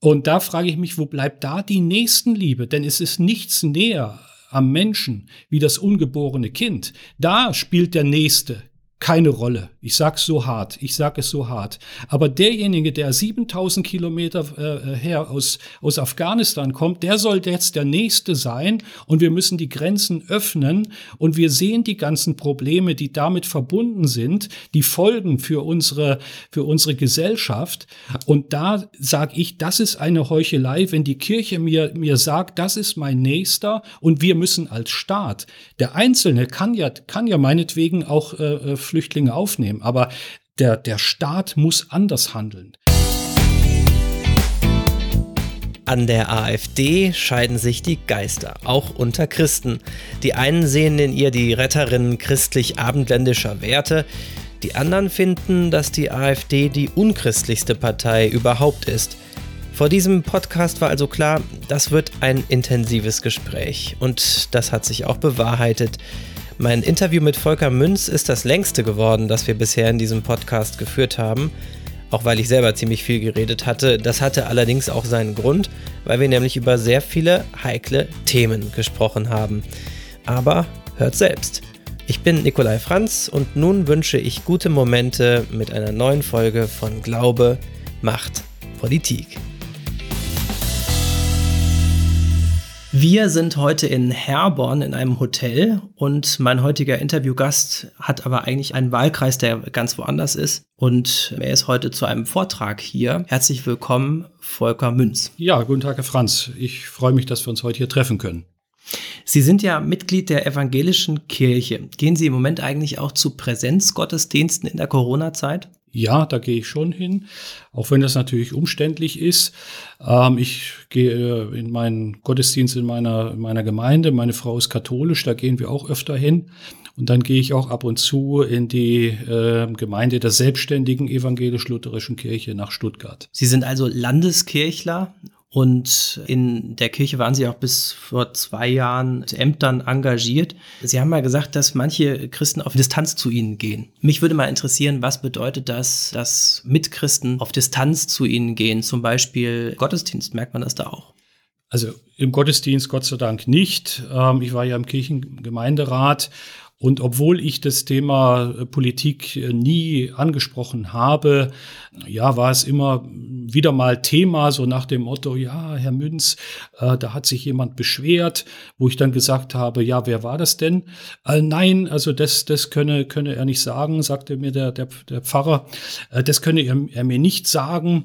Und da frage ich mich, wo bleibt da die Nächstenliebe? Denn es ist nichts näher am Menschen wie das ungeborene Kind. Da spielt der Nächste keine Rolle. Ich sag's so hart, ich sag es so hart. Aber derjenige, der 7000 Kilometer äh, her aus, aus Afghanistan kommt, der soll jetzt der Nächste sein und wir müssen die Grenzen öffnen und wir sehen die ganzen Probleme, die damit verbunden sind, die Folgen für unsere, für unsere Gesellschaft. Und da sage ich, das ist eine Heuchelei, wenn die Kirche mir, mir sagt, das ist mein Nächster und wir müssen als Staat, der Einzelne kann ja, kann ja meinetwegen auch äh, äh Flüchtlinge aufnehmen. Aber der, der Staat muss anders handeln. An der AfD scheiden sich die Geister, auch unter Christen. Die einen sehen in ihr die Retterin christlich-abendländischer Werte, die anderen finden, dass die AfD die unchristlichste Partei überhaupt ist. Vor diesem Podcast war also klar, das wird ein intensives Gespräch und das hat sich auch bewahrheitet. Mein Interview mit Volker Münz ist das längste geworden, das wir bisher in diesem Podcast geführt haben. Auch weil ich selber ziemlich viel geredet hatte. Das hatte allerdings auch seinen Grund, weil wir nämlich über sehr viele heikle Themen gesprochen haben. Aber hört selbst. Ich bin Nikolai Franz und nun wünsche ich gute Momente mit einer neuen Folge von Glaube, Macht, Politik. Wir sind heute in Herborn in einem Hotel und mein heutiger Interviewgast hat aber eigentlich einen Wahlkreis, der ganz woanders ist und er ist heute zu einem Vortrag hier. Herzlich willkommen, Volker Münz. Ja, guten Tag, Herr Franz. Ich freue mich, dass wir uns heute hier treffen können. Sie sind ja Mitglied der evangelischen Kirche. Gehen Sie im Moment eigentlich auch zu Präsenzgottesdiensten in der Corona-Zeit? Ja, da gehe ich schon hin, auch wenn das natürlich umständlich ist. Ähm, ich gehe in meinen Gottesdienst in meiner, in meiner Gemeinde. Meine Frau ist katholisch, da gehen wir auch öfter hin. Und dann gehe ich auch ab und zu in die äh, Gemeinde der selbstständigen evangelisch-lutherischen Kirche nach Stuttgart. Sie sind also Landeskirchler und in der Kirche waren Sie auch bis vor zwei Jahren mit Ämtern engagiert. Sie haben mal gesagt, dass manche Christen auf Distanz zu Ihnen gehen. Mich würde mal interessieren, was bedeutet das, dass Mitchristen auf Distanz zu Ihnen gehen? Zum Beispiel Gottesdienst, merkt man das da auch? Also im Gottesdienst Gott sei Dank nicht. Ähm, ich war ja im Kirchengemeinderat und obwohl ich das Thema äh, Politik äh, nie angesprochen habe, ja, war es immer wieder mal Thema, so nach dem Motto, ja, Herr Münz, äh, da hat sich jemand beschwert, wo ich dann gesagt habe, ja, wer war das denn? Äh, nein, also das, das könne, könne er nicht sagen, sagte mir der, der, der Pfarrer. Äh, das könne er, er, mir nicht sagen,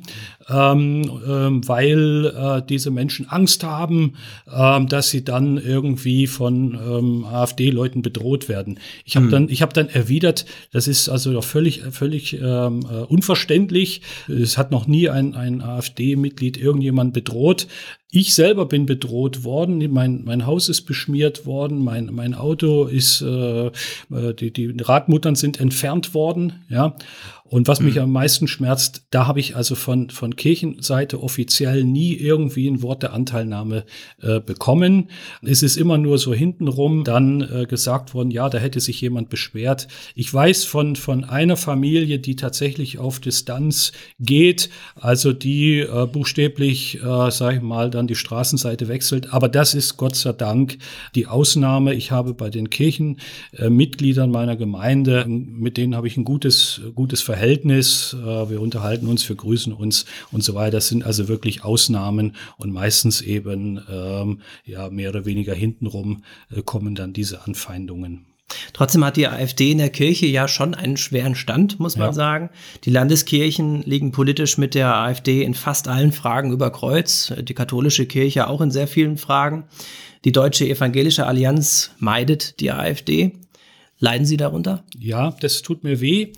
ähm, ähm, weil äh, diese Menschen Angst haben, ähm, dass sie dann irgendwie von ähm, AfD-Leuten bedroht werden werden. Ich habe hm. dann, ich habe dann erwidert, das ist also völlig, völlig ähm, äh, unverständlich. Es hat noch nie ein, ein AfD-Mitglied irgendjemand bedroht. Ich selber bin bedroht worden, mein, mein Haus ist beschmiert worden, mein, mein Auto ist, äh, äh die, die Radmuttern sind entfernt worden, ja. Und was mich mhm. am meisten schmerzt, da habe ich also von, von Kirchenseite offiziell nie irgendwie ein Wort der Anteilnahme äh, bekommen. Es ist immer nur so hintenrum dann äh, gesagt worden, ja, da hätte sich jemand beschwert. Ich weiß von, von einer Familie, die tatsächlich auf Distanz geht, also die äh, buchstäblich, äh, sage ich mal, dann die Straßenseite wechselt. Aber das ist Gott sei Dank die Ausnahme. Ich habe bei den Kirchenmitgliedern meiner Gemeinde, mit denen habe ich ein gutes, gutes Verhältnis Verhältnis, äh, wir unterhalten uns, wir grüßen uns und so weiter. Das sind also wirklich Ausnahmen und meistens eben ähm, ja mehr oder weniger hintenrum äh, kommen dann diese Anfeindungen. Trotzdem hat die AfD in der Kirche ja schon einen schweren Stand, muss man ja. sagen. Die Landeskirchen liegen politisch mit der AfD in fast allen Fragen über Kreuz, die katholische Kirche auch in sehr vielen Fragen. Die Deutsche Evangelische Allianz meidet die AfD. Leiden Sie darunter? Ja, das tut mir weh.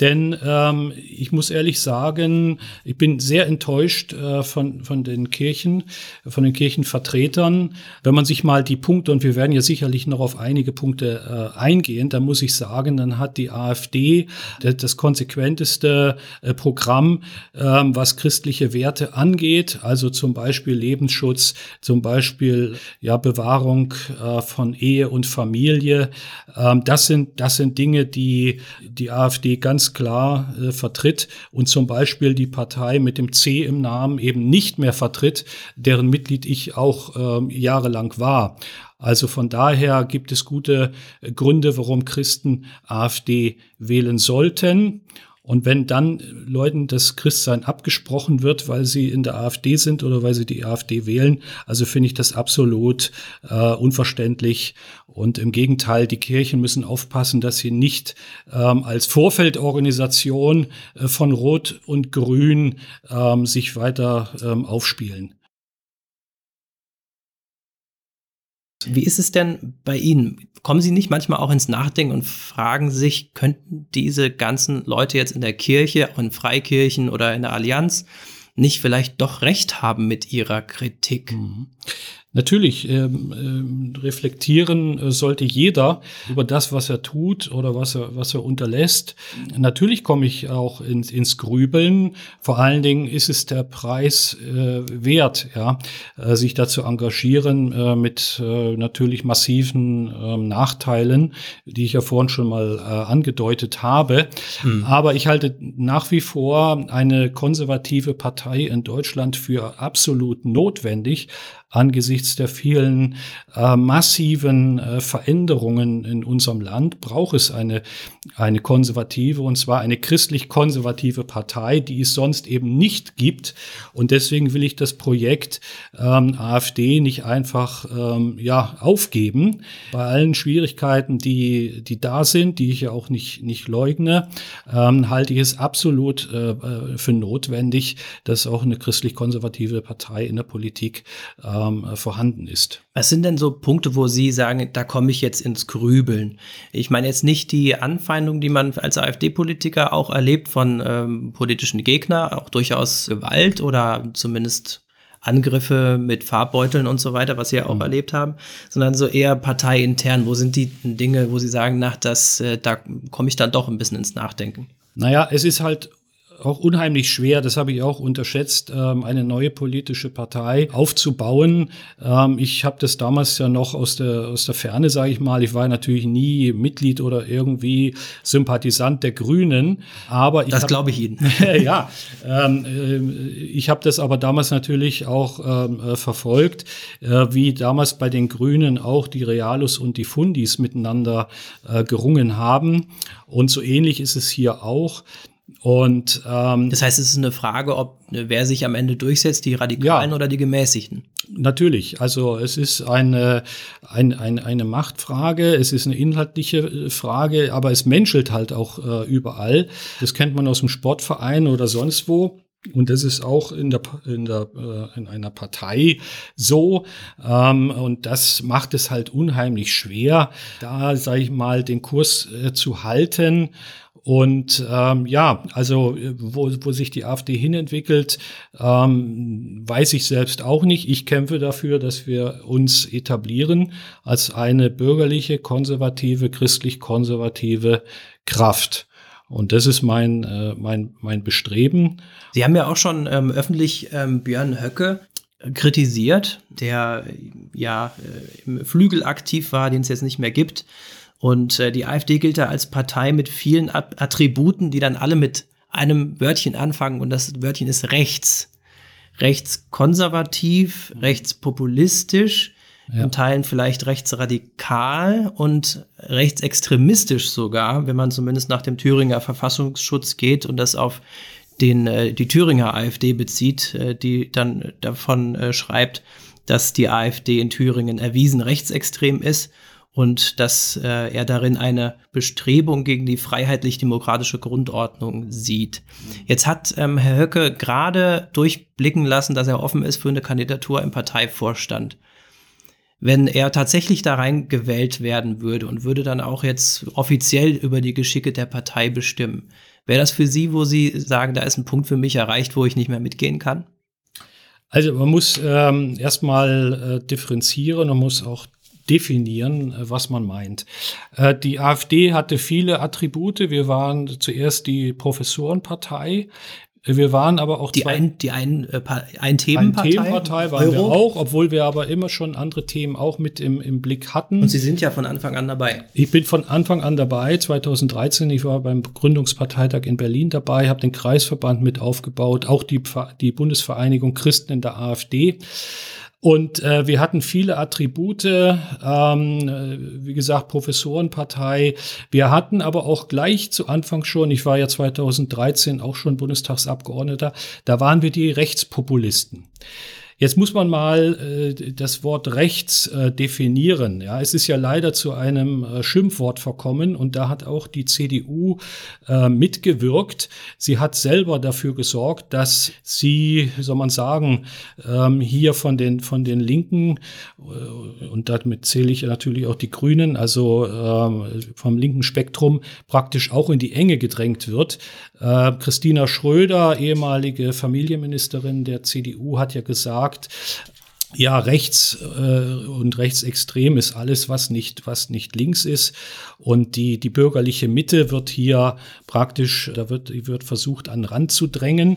Denn ähm, ich muss ehrlich sagen, ich bin sehr enttäuscht äh, von, von den Kirchen, von den Kirchenvertretern. Wenn man sich mal die Punkte, und wir werden ja sicherlich noch auf einige Punkte äh, eingehen, dann muss ich sagen, dann hat die AfD das, das konsequenteste äh, Programm, äh, was christliche Werte angeht, also zum Beispiel Lebensschutz, zum Beispiel ja Bewahrung äh, von Ehe und Familie. Ähm, das sind das sind Dinge, die die AfD ganz klar äh, vertritt und zum Beispiel die Partei mit dem C im Namen eben nicht mehr vertritt, deren Mitglied ich auch äh, jahrelang war. Also von daher gibt es gute Gründe, warum Christen AfD wählen sollten. Und wenn dann Leuten das Christsein abgesprochen wird, weil sie in der AfD sind oder weil sie die AfD wählen, also finde ich das absolut äh, unverständlich. Und im Gegenteil, die Kirchen müssen aufpassen, dass sie nicht ähm, als Vorfeldorganisation äh, von Rot und Grün ähm, sich weiter ähm, aufspielen. Wie ist es denn bei Ihnen? Kommen Sie nicht manchmal auch ins Nachdenken und fragen sich, könnten diese ganzen Leute jetzt in der Kirche, in Freikirchen oder in der Allianz nicht vielleicht doch recht haben mit ihrer Kritik? Mhm. Natürlich ähm, ähm, reflektieren äh, sollte jeder über das, was er tut oder was er, was er unterlässt. Natürlich komme ich auch ins, ins Grübeln. Vor allen Dingen ist es der Preis äh, wert, ja, äh, sich da zu engagieren äh, mit äh, natürlich massiven ähm, Nachteilen, die ich ja vorhin schon mal äh, angedeutet habe. Mhm. Aber ich halte nach wie vor eine konservative Partei in Deutschland für absolut notwendig angesichts der vielen äh, massiven äh, Veränderungen in unserem Land braucht es eine, eine konservative, und zwar eine christlich-konservative Partei, die es sonst eben nicht gibt. Und deswegen will ich das Projekt ähm, AfD nicht einfach ähm, ja, aufgeben. Bei allen Schwierigkeiten, die, die da sind, die ich ja auch nicht, nicht leugne, ähm, halte ich es absolut äh, äh für notwendig, dass auch eine christlich-konservative Partei in der Politik äh, ähm, vorhanden ist. Was sind denn so Punkte, wo Sie sagen, da komme ich jetzt ins Grübeln? Ich meine jetzt nicht die Anfeindung, die man als AfD-Politiker auch erlebt von ähm, politischen Gegnern, auch durchaus Gewalt oder zumindest Angriffe mit Farbbeuteln und so weiter, was Sie ja auch mhm. erlebt haben, sondern so eher parteiintern. Wo sind die Dinge, wo Sie sagen, nach das, äh, da komme ich dann doch ein bisschen ins Nachdenken? Naja, es ist halt auch unheimlich schwer, das habe ich auch unterschätzt, ähm, eine neue politische Partei aufzubauen. Ähm, ich habe das damals ja noch aus der, aus der Ferne, sage ich mal. Ich war natürlich nie Mitglied oder irgendwie Sympathisant der Grünen. Aber ich das glaube ich Ihnen. ja, ähm, äh, ich habe das aber damals natürlich auch äh, verfolgt, äh, wie damals bei den Grünen auch die Realos und die Fundis miteinander gerungen haben. Und so ähnlich ist es hier auch. Und ähm, das heißt, es ist eine Frage, ob wer sich am Ende durchsetzt, die Radikalen ja, oder die Gemäßigten. Natürlich, also es ist eine, eine, eine, eine Machtfrage, es ist eine inhaltliche äh, Frage, aber es menschelt halt auch äh, überall. Das kennt man aus dem Sportverein oder sonst wo. Und das ist auch in, der, in, der, äh, in einer Partei so. Ähm, und das macht es halt unheimlich schwer, da, sage ich mal, den Kurs äh, zu halten. Und ähm, ja, also wo, wo sich die AfD hinentwickelt, ähm, weiß ich selbst auch nicht. Ich kämpfe dafür, dass wir uns etablieren als eine bürgerliche, konservative, christlich-konservative Kraft. Und das ist mein, äh, mein, mein Bestreben. Sie haben ja auch schon ähm, öffentlich ähm, Björn Höcke kritisiert, der ja äh, im Flügel aktiv war, den es jetzt nicht mehr gibt. Und äh, die AfD gilt da als Partei mit vielen Attributen, die dann alle mit einem Wörtchen anfangen und das Wörtchen ist rechts. Rechtskonservativ, rechtspopulistisch, ja. in Teilen vielleicht rechtsradikal und rechtsextremistisch sogar, wenn man zumindest nach dem Thüringer Verfassungsschutz geht und das auf den, äh, die Thüringer AfD bezieht, äh, die dann davon äh, schreibt, dass die AfD in Thüringen erwiesen rechtsextrem ist und dass äh, er darin eine Bestrebung gegen die freiheitlich-demokratische Grundordnung sieht. Jetzt hat ähm, Herr Höcke gerade durchblicken lassen, dass er offen ist für eine Kandidatur im Parteivorstand. Wenn er tatsächlich da rein gewählt werden würde und würde dann auch jetzt offiziell über die Geschicke der Partei bestimmen, wäre das für Sie, wo Sie sagen, da ist ein Punkt für mich erreicht, wo ich nicht mehr mitgehen kann? Also man muss ähm, erstmal äh, differenzieren und muss auch definieren, äh, was man meint. Äh, die AfD hatte viele Attribute. Wir waren zuerst die Professorenpartei. Wir waren aber auch die zwei, ein, die ein, äh, ein Themenpartei. Ein Themenpartei waren Euro. wir auch, obwohl wir aber immer schon andere Themen auch mit im, im Blick hatten. Und Sie sind ja von Anfang an dabei. Ich bin von Anfang an dabei. 2013, ich war beim Gründungsparteitag in Berlin dabei, habe den Kreisverband mit aufgebaut, auch die, die Bundesvereinigung Christen in der AfD. Und äh, wir hatten viele Attribute, ähm, äh, wie gesagt, Professorenpartei. Wir hatten aber auch gleich zu Anfang schon, ich war ja 2013 auch schon Bundestagsabgeordneter, da waren wir die Rechtspopulisten. Jetzt muss man mal äh, das Wort rechts äh, definieren. Ja, es ist ja leider zu einem äh, Schimpfwort verkommen und da hat auch die CDU äh, mitgewirkt. Sie hat selber dafür gesorgt, dass sie, soll man sagen, ähm, hier von den von den Linken äh, und damit zähle ich natürlich auch die Grünen, also äh, vom linken Spektrum praktisch auch in die Enge gedrängt wird. Äh, Christina Schröder, ehemalige Familienministerin der CDU, hat ja gesagt sagt, ja, rechts äh, und rechtsextrem ist alles, was nicht, was nicht links ist. Und die, die bürgerliche Mitte wird hier praktisch, da wird, wird versucht, an den Rand zu drängen.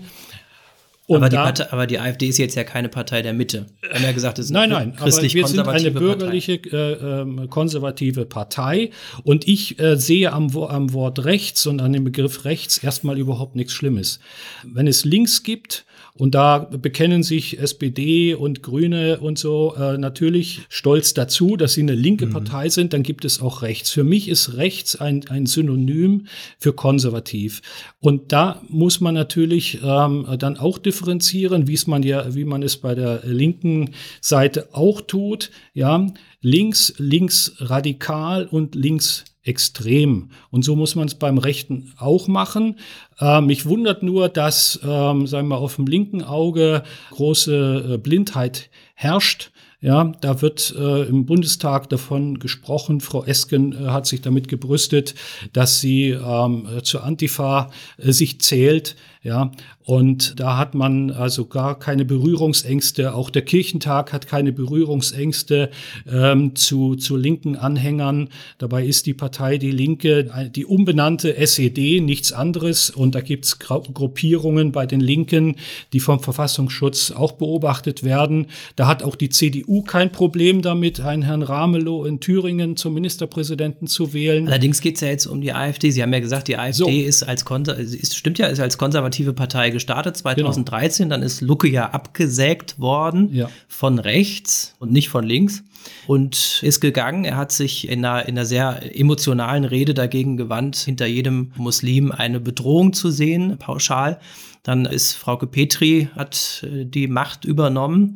Aber die, Partei, aber, die, AfD ist jetzt ja keine Partei der Mitte. Haben ja gesagt, es ist nein, nein, christlich aber wir sind eine bürgerliche, äh, äh, konservative Partei. Und ich äh, sehe am, am Wort rechts und an dem Begriff rechts erstmal überhaupt nichts Schlimmes. Wenn es links gibt, und da bekennen sich SPD und Grüne und so äh, natürlich stolz dazu, dass sie eine linke mhm. Partei sind. Dann gibt es auch rechts. Für mich ist rechts ein, ein Synonym für konservativ. Und da muss man natürlich ähm, dann auch differenzieren, wie es man ja, wie man es bei der linken Seite auch tut. Ja, links, links radikal und links extrem. Und so muss man es beim Rechten auch machen. Äh, mich wundert nur, dass, ähm, sagen wir, auf dem linken Auge große äh, Blindheit herrscht. Ja, da wird äh, im Bundestag davon gesprochen. Frau Esken äh, hat sich damit gebrüstet, dass sie ähm, zur Antifa äh, sich zählt. Ja, und da hat man also gar keine Berührungsängste. Auch der Kirchentag hat keine Berührungsängste ähm, zu, zu linken Anhängern. Dabei ist die Partei Die Linke die umbenannte SED, nichts anderes. Und da gibt's Gruppierungen bei den Linken, die vom Verfassungsschutz auch beobachtet werden. Da hat auch die CDU kein Problem damit, einen Herrn Ramelow in Thüringen zum Ministerpräsidenten zu wählen. Allerdings geht's ja jetzt um die AfD. Sie haben ja gesagt, die AfD so. ist als Konser ist, stimmt ja, ist als konservativ konservative Partei gestartet, 2013. Genau. Dann ist Lucke ja abgesägt worden ja. von rechts und nicht von links und ist gegangen. Er hat sich in einer, in einer sehr emotionalen Rede dagegen gewandt, hinter jedem Muslim eine Bedrohung zu sehen, pauschal. Dann ist Frauke Petri, hat äh, die Macht übernommen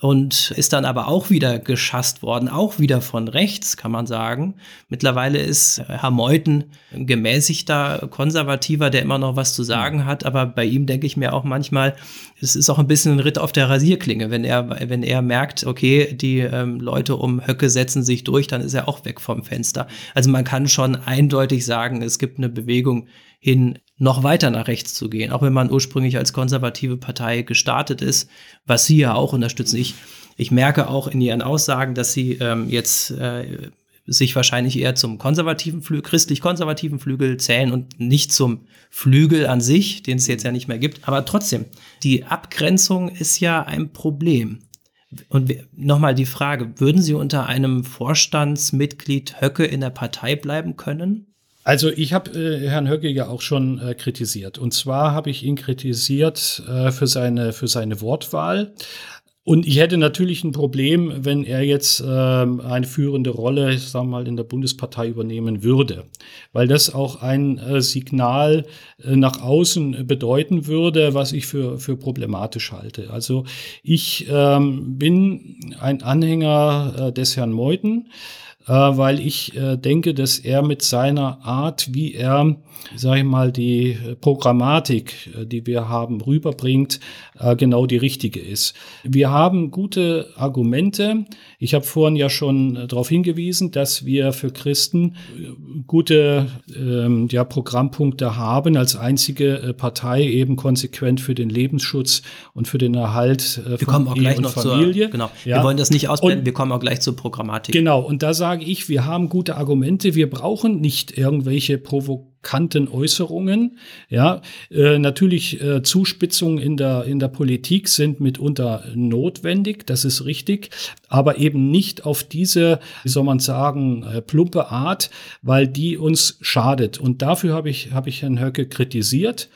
und ist dann aber auch wieder geschasst worden, auch wieder von rechts, kann man sagen. Mittlerweile ist Herr Meuthen ein gemäßigter Konservativer, der immer noch was zu sagen hat, aber bei ihm denke ich mir auch manchmal, es ist auch ein bisschen ein Ritt auf der Rasierklinge. Wenn er, wenn er merkt, okay, die ähm, Leute um Höcke setzen sich durch, dann ist er auch weg vom Fenster. Also man kann schon eindeutig sagen, es gibt eine Bewegung hin noch weiter nach rechts zu gehen, auch wenn man ursprünglich als konservative Partei gestartet ist, was Sie ja auch unterstützen. Ich, ich merke auch in Ihren Aussagen, dass Sie ähm, jetzt äh, sich wahrscheinlich eher zum konservativen Flügel, christlich-konservativen Flügel zählen und nicht zum Flügel an sich, den es jetzt ja nicht mehr gibt. Aber trotzdem, die Abgrenzung ist ja ein Problem. Und nochmal die Frage, würden Sie unter einem Vorstandsmitglied Höcke in der Partei bleiben können? Also ich habe äh, Herrn Höcke ja auch schon äh, kritisiert. Und zwar habe ich ihn kritisiert äh, für, seine, für seine Wortwahl. Und ich hätte natürlich ein Problem, wenn er jetzt ähm, eine führende Rolle, ich sag mal, in der Bundespartei übernehmen würde, weil das auch ein äh, Signal äh, nach außen bedeuten würde, was ich für, für problematisch halte. Also ich ähm, bin ein Anhänger äh, des Herrn Meuthen äh, weil ich äh, denke, dass er mit seiner Art, wie er, sage ich mal, die Programmatik, äh, die wir haben, rüberbringt, äh, genau die richtige ist. Wir haben gute Argumente. Ich habe vorhin ja schon äh, darauf hingewiesen, dass wir für Christen äh, gute ähm, ja, Programmpunkte haben, als einzige Partei eben konsequent für den Lebensschutz und für den Erhalt äh, wir kommen auch gleich noch Familie. Zur, genau. Ja. Wir wollen das nicht ausblenden, und, wir kommen auch gleich zur Programmatik. Genau, und da sage ich, wir haben gute Argumente, wir brauchen nicht irgendwelche Provokationen provokanten Äußerungen. Ja, äh, natürlich äh, Zuspitzungen in der, in der Politik sind mitunter notwendig, das ist richtig, aber eben nicht auf diese, wie soll man sagen, äh, plumpe Art, weil die uns schadet. Und dafür habe ich, habe ich Herrn Höcke kritisiert.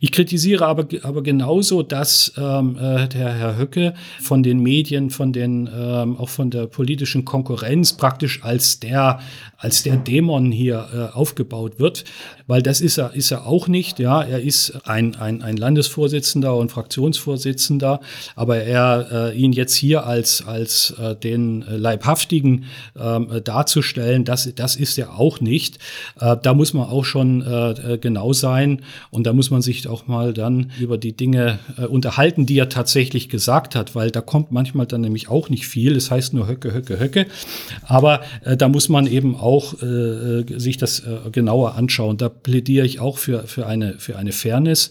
Ich kritisiere aber, aber genauso, dass ähm, äh, der Herr Höcke von den Medien, von den, ähm, auch von der politischen Konkurrenz praktisch als der, als der Dämon hier äh, aufgebaut wird, weil das ist er, ist er auch nicht. Ja, er ist ein, ein, ein Landesvorsitzender und Fraktionsvorsitzender, aber er äh, ihn jetzt hier als, als äh, den Leibhaftigen äh, darzustellen, das, das ist er auch nicht. Äh, da muss man auch schon äh, genau sein und da muss man sich auch mal dann über die Dinge äh, unterhalten, die er tatsächlich gesagt hat, weil da kommt manchmal dann nämlich auch nicht viel. Das heißt nur Höcke, Höcke, Höcke. Aber äh, da muss man eben auch äh, äh sich das äh, genauer anschauen. Da plädiere ich auch für, für, eine, für eine Fairness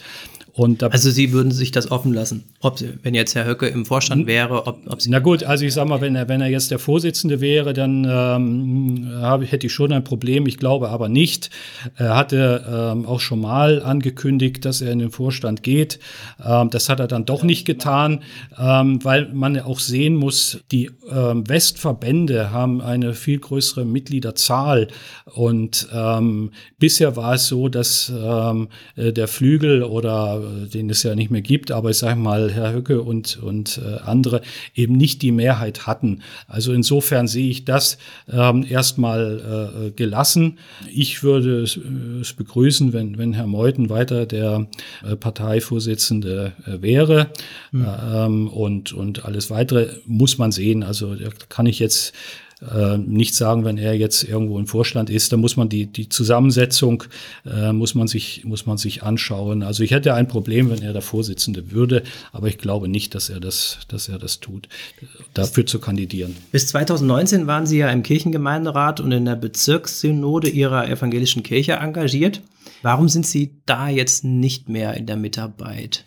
also Sie würden sich das offen lassen, ob Sie, wenn jetzt Herr Höcke im Vorstand hm? wäre, ob, ob Sie Na gut, also ich sage mal, wenn er, wenn er jetzt der Vorsitzende wäre, dann ähm, habe, hätte ich schon ein Problem. Ich glaube aber nicht. Er hatte ähm, auch schon mal angekündigt, dass er in den Vorstand geht. Ähm, das hat er dann doch nicht getan, ähm, weil man auch sehen muss, die ähm, Westverbände haben eine viel größere Mitgliederzahl und ähm, bisher war es so, dass ähm, äh, der Flügel oder den es ja nicht mehr gibt, aber ich sage mal, Herr Höcke und, und äh, andere eben nicht die Mehrheit hatten. Also insofern sehe ich das ähm, erstmal äh, gelassen. Ich würde es, äh, es, begrüßen, wenn, wenn Herr Meuthen weiter der äh, Parteivorsitzende äh, wäre. Mhm. Ähm, und, und alles weitere muss man sehen. Also da kann ich jetzt äh, nicht sagen, wenn er jetzt irgendwo im Vorstand ist, da muss man die, die Zusammensetzung, äh, muss, man sich, muss man sich anschauen. Also ich hätte ein Problem, wenn er der Vorsitzende würde, aber ich glaube nicht, dass er das, dass er das tut, dafür zu kandidieren. Bis 2019 waren Sie ja im Kirchengemeinderat und in der Bezirkssynode Ihrer evangelischen Kirche engagiert. Warum sind Sie da jetzt nicht mehr in der Mitarbeit?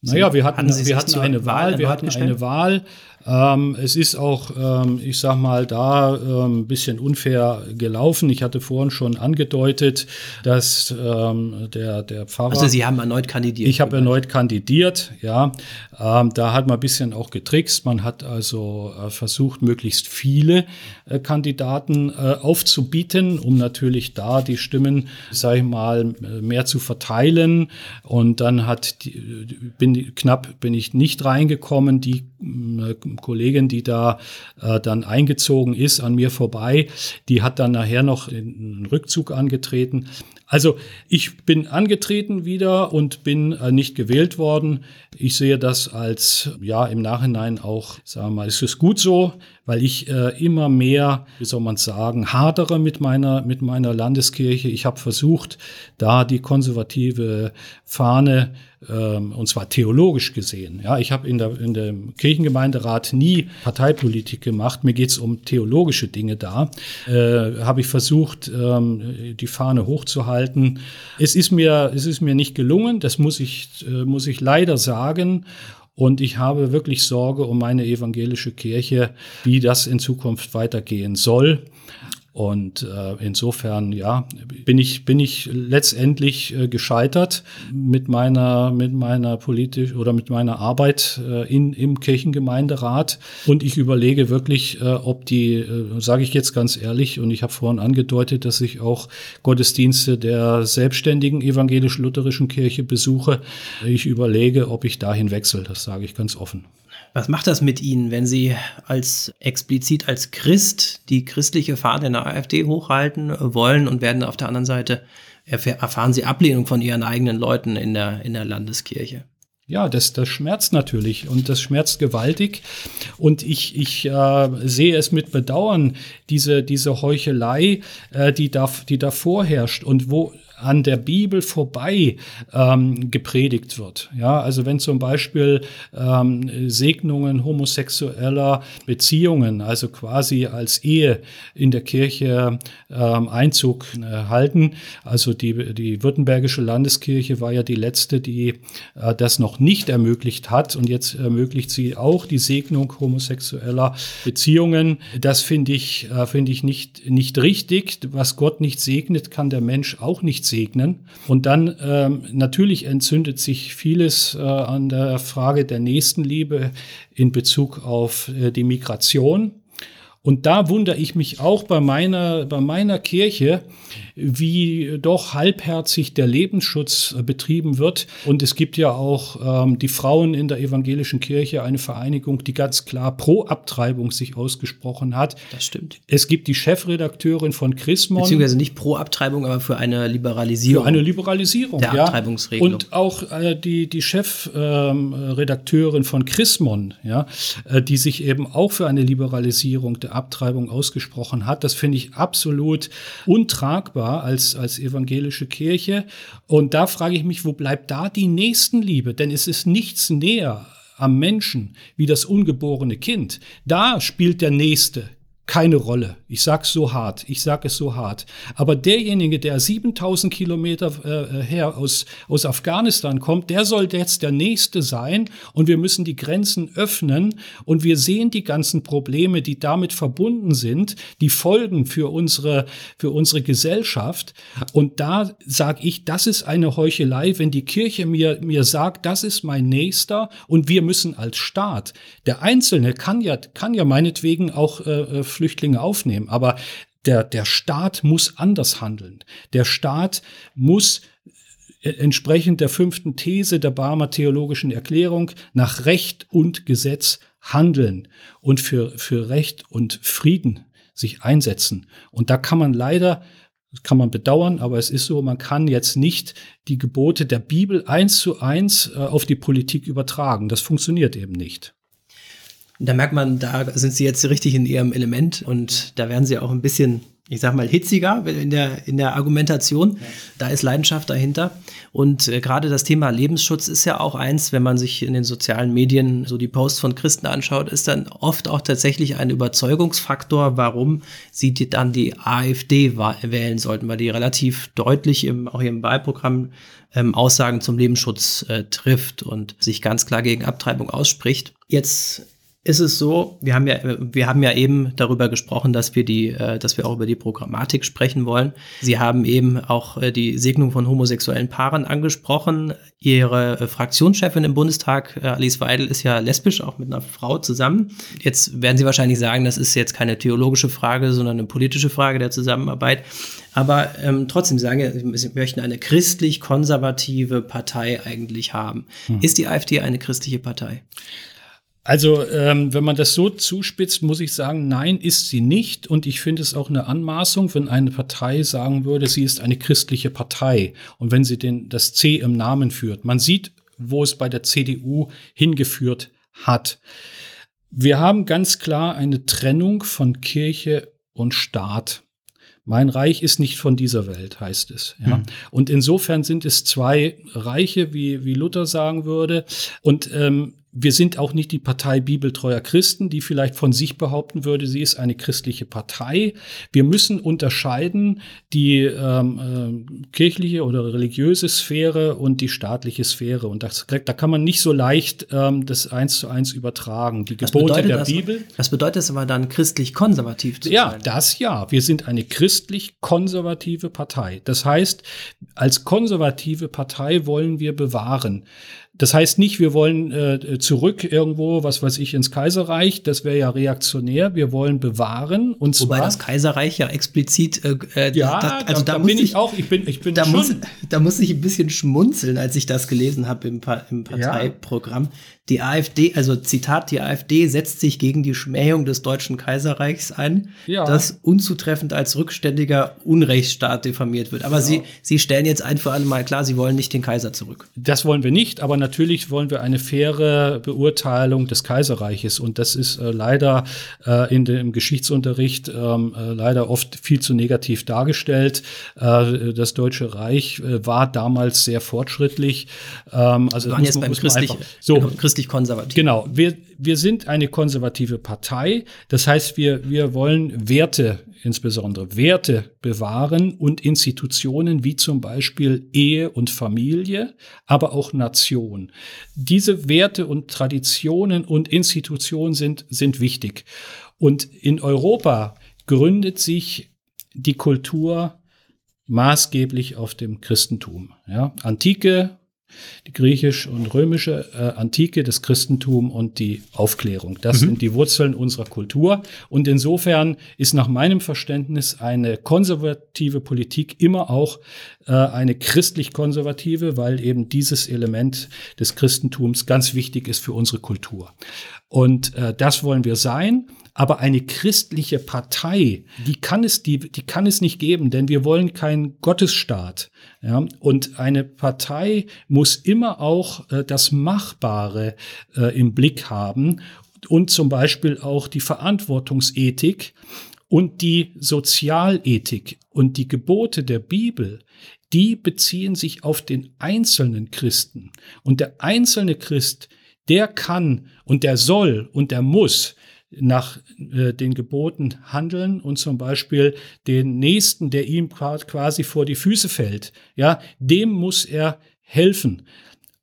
Naja, wir hatten, wir hatten eine Wahl, wir hatten eine Wahl ähm, es ist auch, ähm, ich sag mal, da ähm, ein bisschen unfair gelaufen. Ich hatte vorhin schon angedeutet, dass ähm, der, der Pfarrer. Also Sie haben erneut kandidiert. Ich habe erneut kandidiert, ja. Ähm, da hat man ein bisschen auch getrickst. Man hat also äh, versucht, möglichst viele äh, Kandidaten äh, aufzubieten, um natürlich da die Stimmen, sage ich mal, mehr zu verteilen. Und dann hat die, bin knapp bin ich nicht reingekommen. Die äh, Kollegin, die da äh, dann eingezogen ist, an mir vorbei, die hat dann nachher noch einen Rückzug angetreten. Also ich bin angetreten wieder und bin äh, nicht gewählt worden. Ich sehe das als, ja, im Nachhinein auch, sagen wir mal, ist es gut so, weil ich äh, immer mehr, wie soll man sagen, hadere mit meiner, mit meiner Landeskirche. Ich habe versucht, da die konservative Fahne ähm, und zwar theologisch gesehen. Ja, ich habe in, der, in dem Kirchengemeinderat nie Parteipolitik gemacht. Mir geht es um theologische Dinge da. Äh, habe ich versucht, ähm, die Fahne hochzuhalten. Es ist mir, es ist mir nicht gelungen. Das muss ich, äh, muss ich leider sagen. Und ich habe wirklich Sorge um meine evangelische Kirche, wie das in Zukunft weitergehen soll. Und äh, insofern, ja, bin ich, bin ich letztendlich äh, gescheitert mit meiner, mit meiner politisch oder mit meiner Arbeit äh, in, im Kirchengemeinderat. Und ich überlege wirklich, äh, ob die, äh, sage ich jetzt ganz ehrlich, und ich habe vorhin angedeutet, dass ich auch Gottesdienste der selbstständigen evangelisch-lutherischen Kirche besuche. Ich überlege, ob ich dahin wechsle. Das sage ich ganz offen. Was macht das mit Ihnen, wenn Sie als explizit als Christ die christliche Fahne in der AfD hochhalten wollen und werden auf der anderen Seite erfahren Sie Ablehnung von Ihren eigenen Leuten in der, in der Landeskirche? Ja, das, das schmerzt natürlich und das schmerzt gewaltig. Und ich, ich äh, sehe es mit Bedauern, diese, diese Heuchelei, äh, die, da, die da vorherrscht und wo an der Bibel vorbei ähm, gepredigt wird. Ja, also wenn zum Beispiel ähm, Segnungen homosexueller Beziehungen, also quasi als Ehe in der Kirche ähm, Einzug äh, halten. Also die, die Württembergische Landeskirche war ja die letzte, die äh, das noch nicht ermöglicht hat und jetzt ermöglicht sie auch die Segnung homosexueller Beziehungen. Das finde ich, äh, finde ich nicht, nicht richtig. Was Gott nicht segnet, kann der Mensch auch nicht segnen. Und dann ähm, natürlich entzündet sich vieles äh, an der Frage der Nächstenliebe in Bezug auf äh, die Migration. Und da wundere ich mich auch bei meiner, bei meiner Kirche, wie doch halbherzig der Lebensschutz äh, betrieben wird. Und es gibt ja auch ähm, die Frauen in der evangelischen Kirche, eine Vereinigung, die ganz klar pro Abtreibung sich ausgesprochen hat. Das stimmt. Es gibt die Chefredakteurin von Chrismon. Beziehungsweise nicht pro Abtreibung, aber für eine Liberalisierung. Für eine Liberalisierung, der ja. Abtreibungsregelung. Und auch äh, die, die Chefredakteurin ähm, von Chrismon, ja, äh, die sich eben auch für eine Liberalisierung der Abtreibung ausgesprochen hat. Das finde ich absolut untragbar als, als evangelische Kirche. Und da frage ich mich, wo bleibt da die Nächstenliebe? Denn es ist nichts näher am Menschen wie das ungeborene Kind. Da spielt der Nächste keine Rolle. Ich sag's so hart, ich sag es so hart. Aber derjenige, der 7000 Kilometer äh, her aus, aus Afghanistan kommt, der soll jetzt der Nächste sein und wir müssen die Grenzen öffnen und wir sehen die ganzen Probleme, die damit verbunden sind, die Folgen für unsere, für unsere Gesellschaft. Und da sage ich, das ist eine Heuchelei, wenn die Kirche mir, mir sagt, das ist mein Nächster und wir müssen als Staat, der Einzelne kann ja, kann ja meinetwegen auch äh, Flüchtlinge aufnehmen. Aber der, der Staat muss anders handeln. Der Staat muss äh, entsprechend der fünften These der Barmer theologischen Erklärung nach Recht und Gesetz handeln und für, für Recht und Frieden sich einsetzen. Und da kann man leider, das kann man bedauern, aber es ist so, man kann jetzt nicht die Gebote der Bibel eins zu eins äh, auf die Politik übertragen. Das funktioniert eben nicht. Da merkt man, da sind sie jetzt richtig in ihrem Element und da werden sie auch ein bisschen, ich sag mal, hitziger in der, in der Argumentation. Da ist Leidenschaft dahinter. Und äh, gerade das Thema Lebensschutz ist ja auch eins, wenn man sich in den sozialen Medien so die Posts von Christen anschaut, ist dann oft auch tatsächlich ein Überzeugungsfaktor, warum sie die, dann die AfD wählen sollten, weil die relativ deutlich im, auch im Wahlprogramm ähm, Aussagen zum Lebensschutz äh, trifft und sich ganz klar gegen Abtreibung ausspricht. Jetzt ist es so, wir haben ja, wir haben ja eben darüber gesprochen, dass wir die, äh, dass wir auch über die Programmatik sprechen wollen. Sie haben eben auch äh, die Segnung von homosexuellen Paaren angesprochen. Ihre äh, Fraktionschefin im Bundestag, Alice Weidel, ist ja lesbisch, auch mit einer Frau zusammen. Jetzt werden Sie wahrscheinlich sagen, das ist jetzt keine theologische Frage, sondern eine politische Frage der Zusammenarbeit. Aber ähm, trotzdem sagen Sie möchten eine christlich-konservative Partei eigentlich haben. Hm. Ist die AfD eine christliche Partei? Also, ähm, wenn man das so zuspitzt, muss ich sagen, nein, ist sie nicht. Und ich finde es auch eine Anmaßung, wenn eine Partei sagen würde, sie ist eine christliche Partei. Und wenn sie den, das C im Namen führt. Man sieht, wo es bei der CDU hingeführt hat. Wir haben ganz klar eine Trennung von Kirche und Staat. Mein Reich ist nicht von dieser Welt, heißt es. Ja. Mhm. Und insofern sind es zwei Reiche, wie, wie Luther sagen würde. Und ähm, wir sind auch nicht die Partei bibeltreuer Christen, die vielleicht von sich behaupten würde, sie ist eine christliche Partei. Wir müssen unterscheiden die ähm, äh, kirchliche oder religiöse Sphäre und die staatliche Sphäre. Und das, da kann man nicht so leicht ähm, das eins zu eins übertragen. Die Gebote der das, Bibel. Was bedeutet es aber dann, christlich-konservativ zu ja, sein? Ja, das ja. Wir sind eine christlich-konservative Partei. Das heißt, als konservative Partei wollen wir bewahren, das heißt nicht, wir wollen äh, zurück irgendwo, was weiß ich, ins Kaiserreich. Das wäre ja reaktionär. Wir wollen bewahren. Und Wobei das Kaiserreich ja explizit. Äh, äh ja, das, also da, da, da bin ich auch. Ich bin, ich bin da schon. Muss, da muss ich ein bisschen schmunzeln, als ich das gelesen habe im, im Parteiprogramm. Ja. Die AfD, also Zitat, die AfD setzt sich gegen die Schmähung des Deutschen Kaiserreichs ein, ja. das unzutreffend als rückständiger Unrechtsstaat diffamiert wird. Aber ja. Sie, Sie stellen jetzt ein für alle Mal klar, Sie wollen nicht den Kaiser zurück. Das wollen wir nicht, aber natürlich wollen wir eine faire Beurteilung des Kaiserreiches. Und das ist äh, leider äh, in dem Geschichtsunterricht ähm, äh, leider oft viel zu negativ dargestellt. Äh, das Deutsche Reich äh, war damals sehr fortschrittlich. Ähm, also waren jetzt beim christlichen, so, genau, christlich-konservativ. Genau, wir, wir sind eine konservative Partei. Das heißt, wir, wir wollen Werte, insbesondere Werte bewahren und Institutionen wie zum Beispiel Ehe und Familie, aber auch Nation. Diese Werte und Traditionen und Institutionen sind, sind wichtig. Und in Europa gründet sich die Kultur maßgeblich auf dem Christentum. Ja, Antike, die griechisch und römische äh, Antike, das Christentum und die Aufklärung. Das mhm. sind die Wurzeln unserer Kultur. Und insofern ist nach meinem Verständnis eine konservative Politik immer auch äh, eine christlich-konservative, weil eben dieses Element des Christentums ganz wichtig ist für unsere Kultur. Und äh, das wollen wir sein. Aber eine christliche Partei, die kann es, die, die kann es nicht geben, denn wir wollen keinen Gottesstaat. Ja? Und eine Partei muss immer auch äh, das Machbare äh, im Blick haben und zum Beispiel auch die Verantwortungsethik und die Sozialethik und die Gebote der Bibel, die beziehen sich auf den einzelnen Christen. Und der einzelne Christ, der kann und der soll und der muss nach äh, den Geboten handeln und zum Beispiel den Nächsten, der ihm quasi vor die Füße fällt, ja, dem muss er helfen.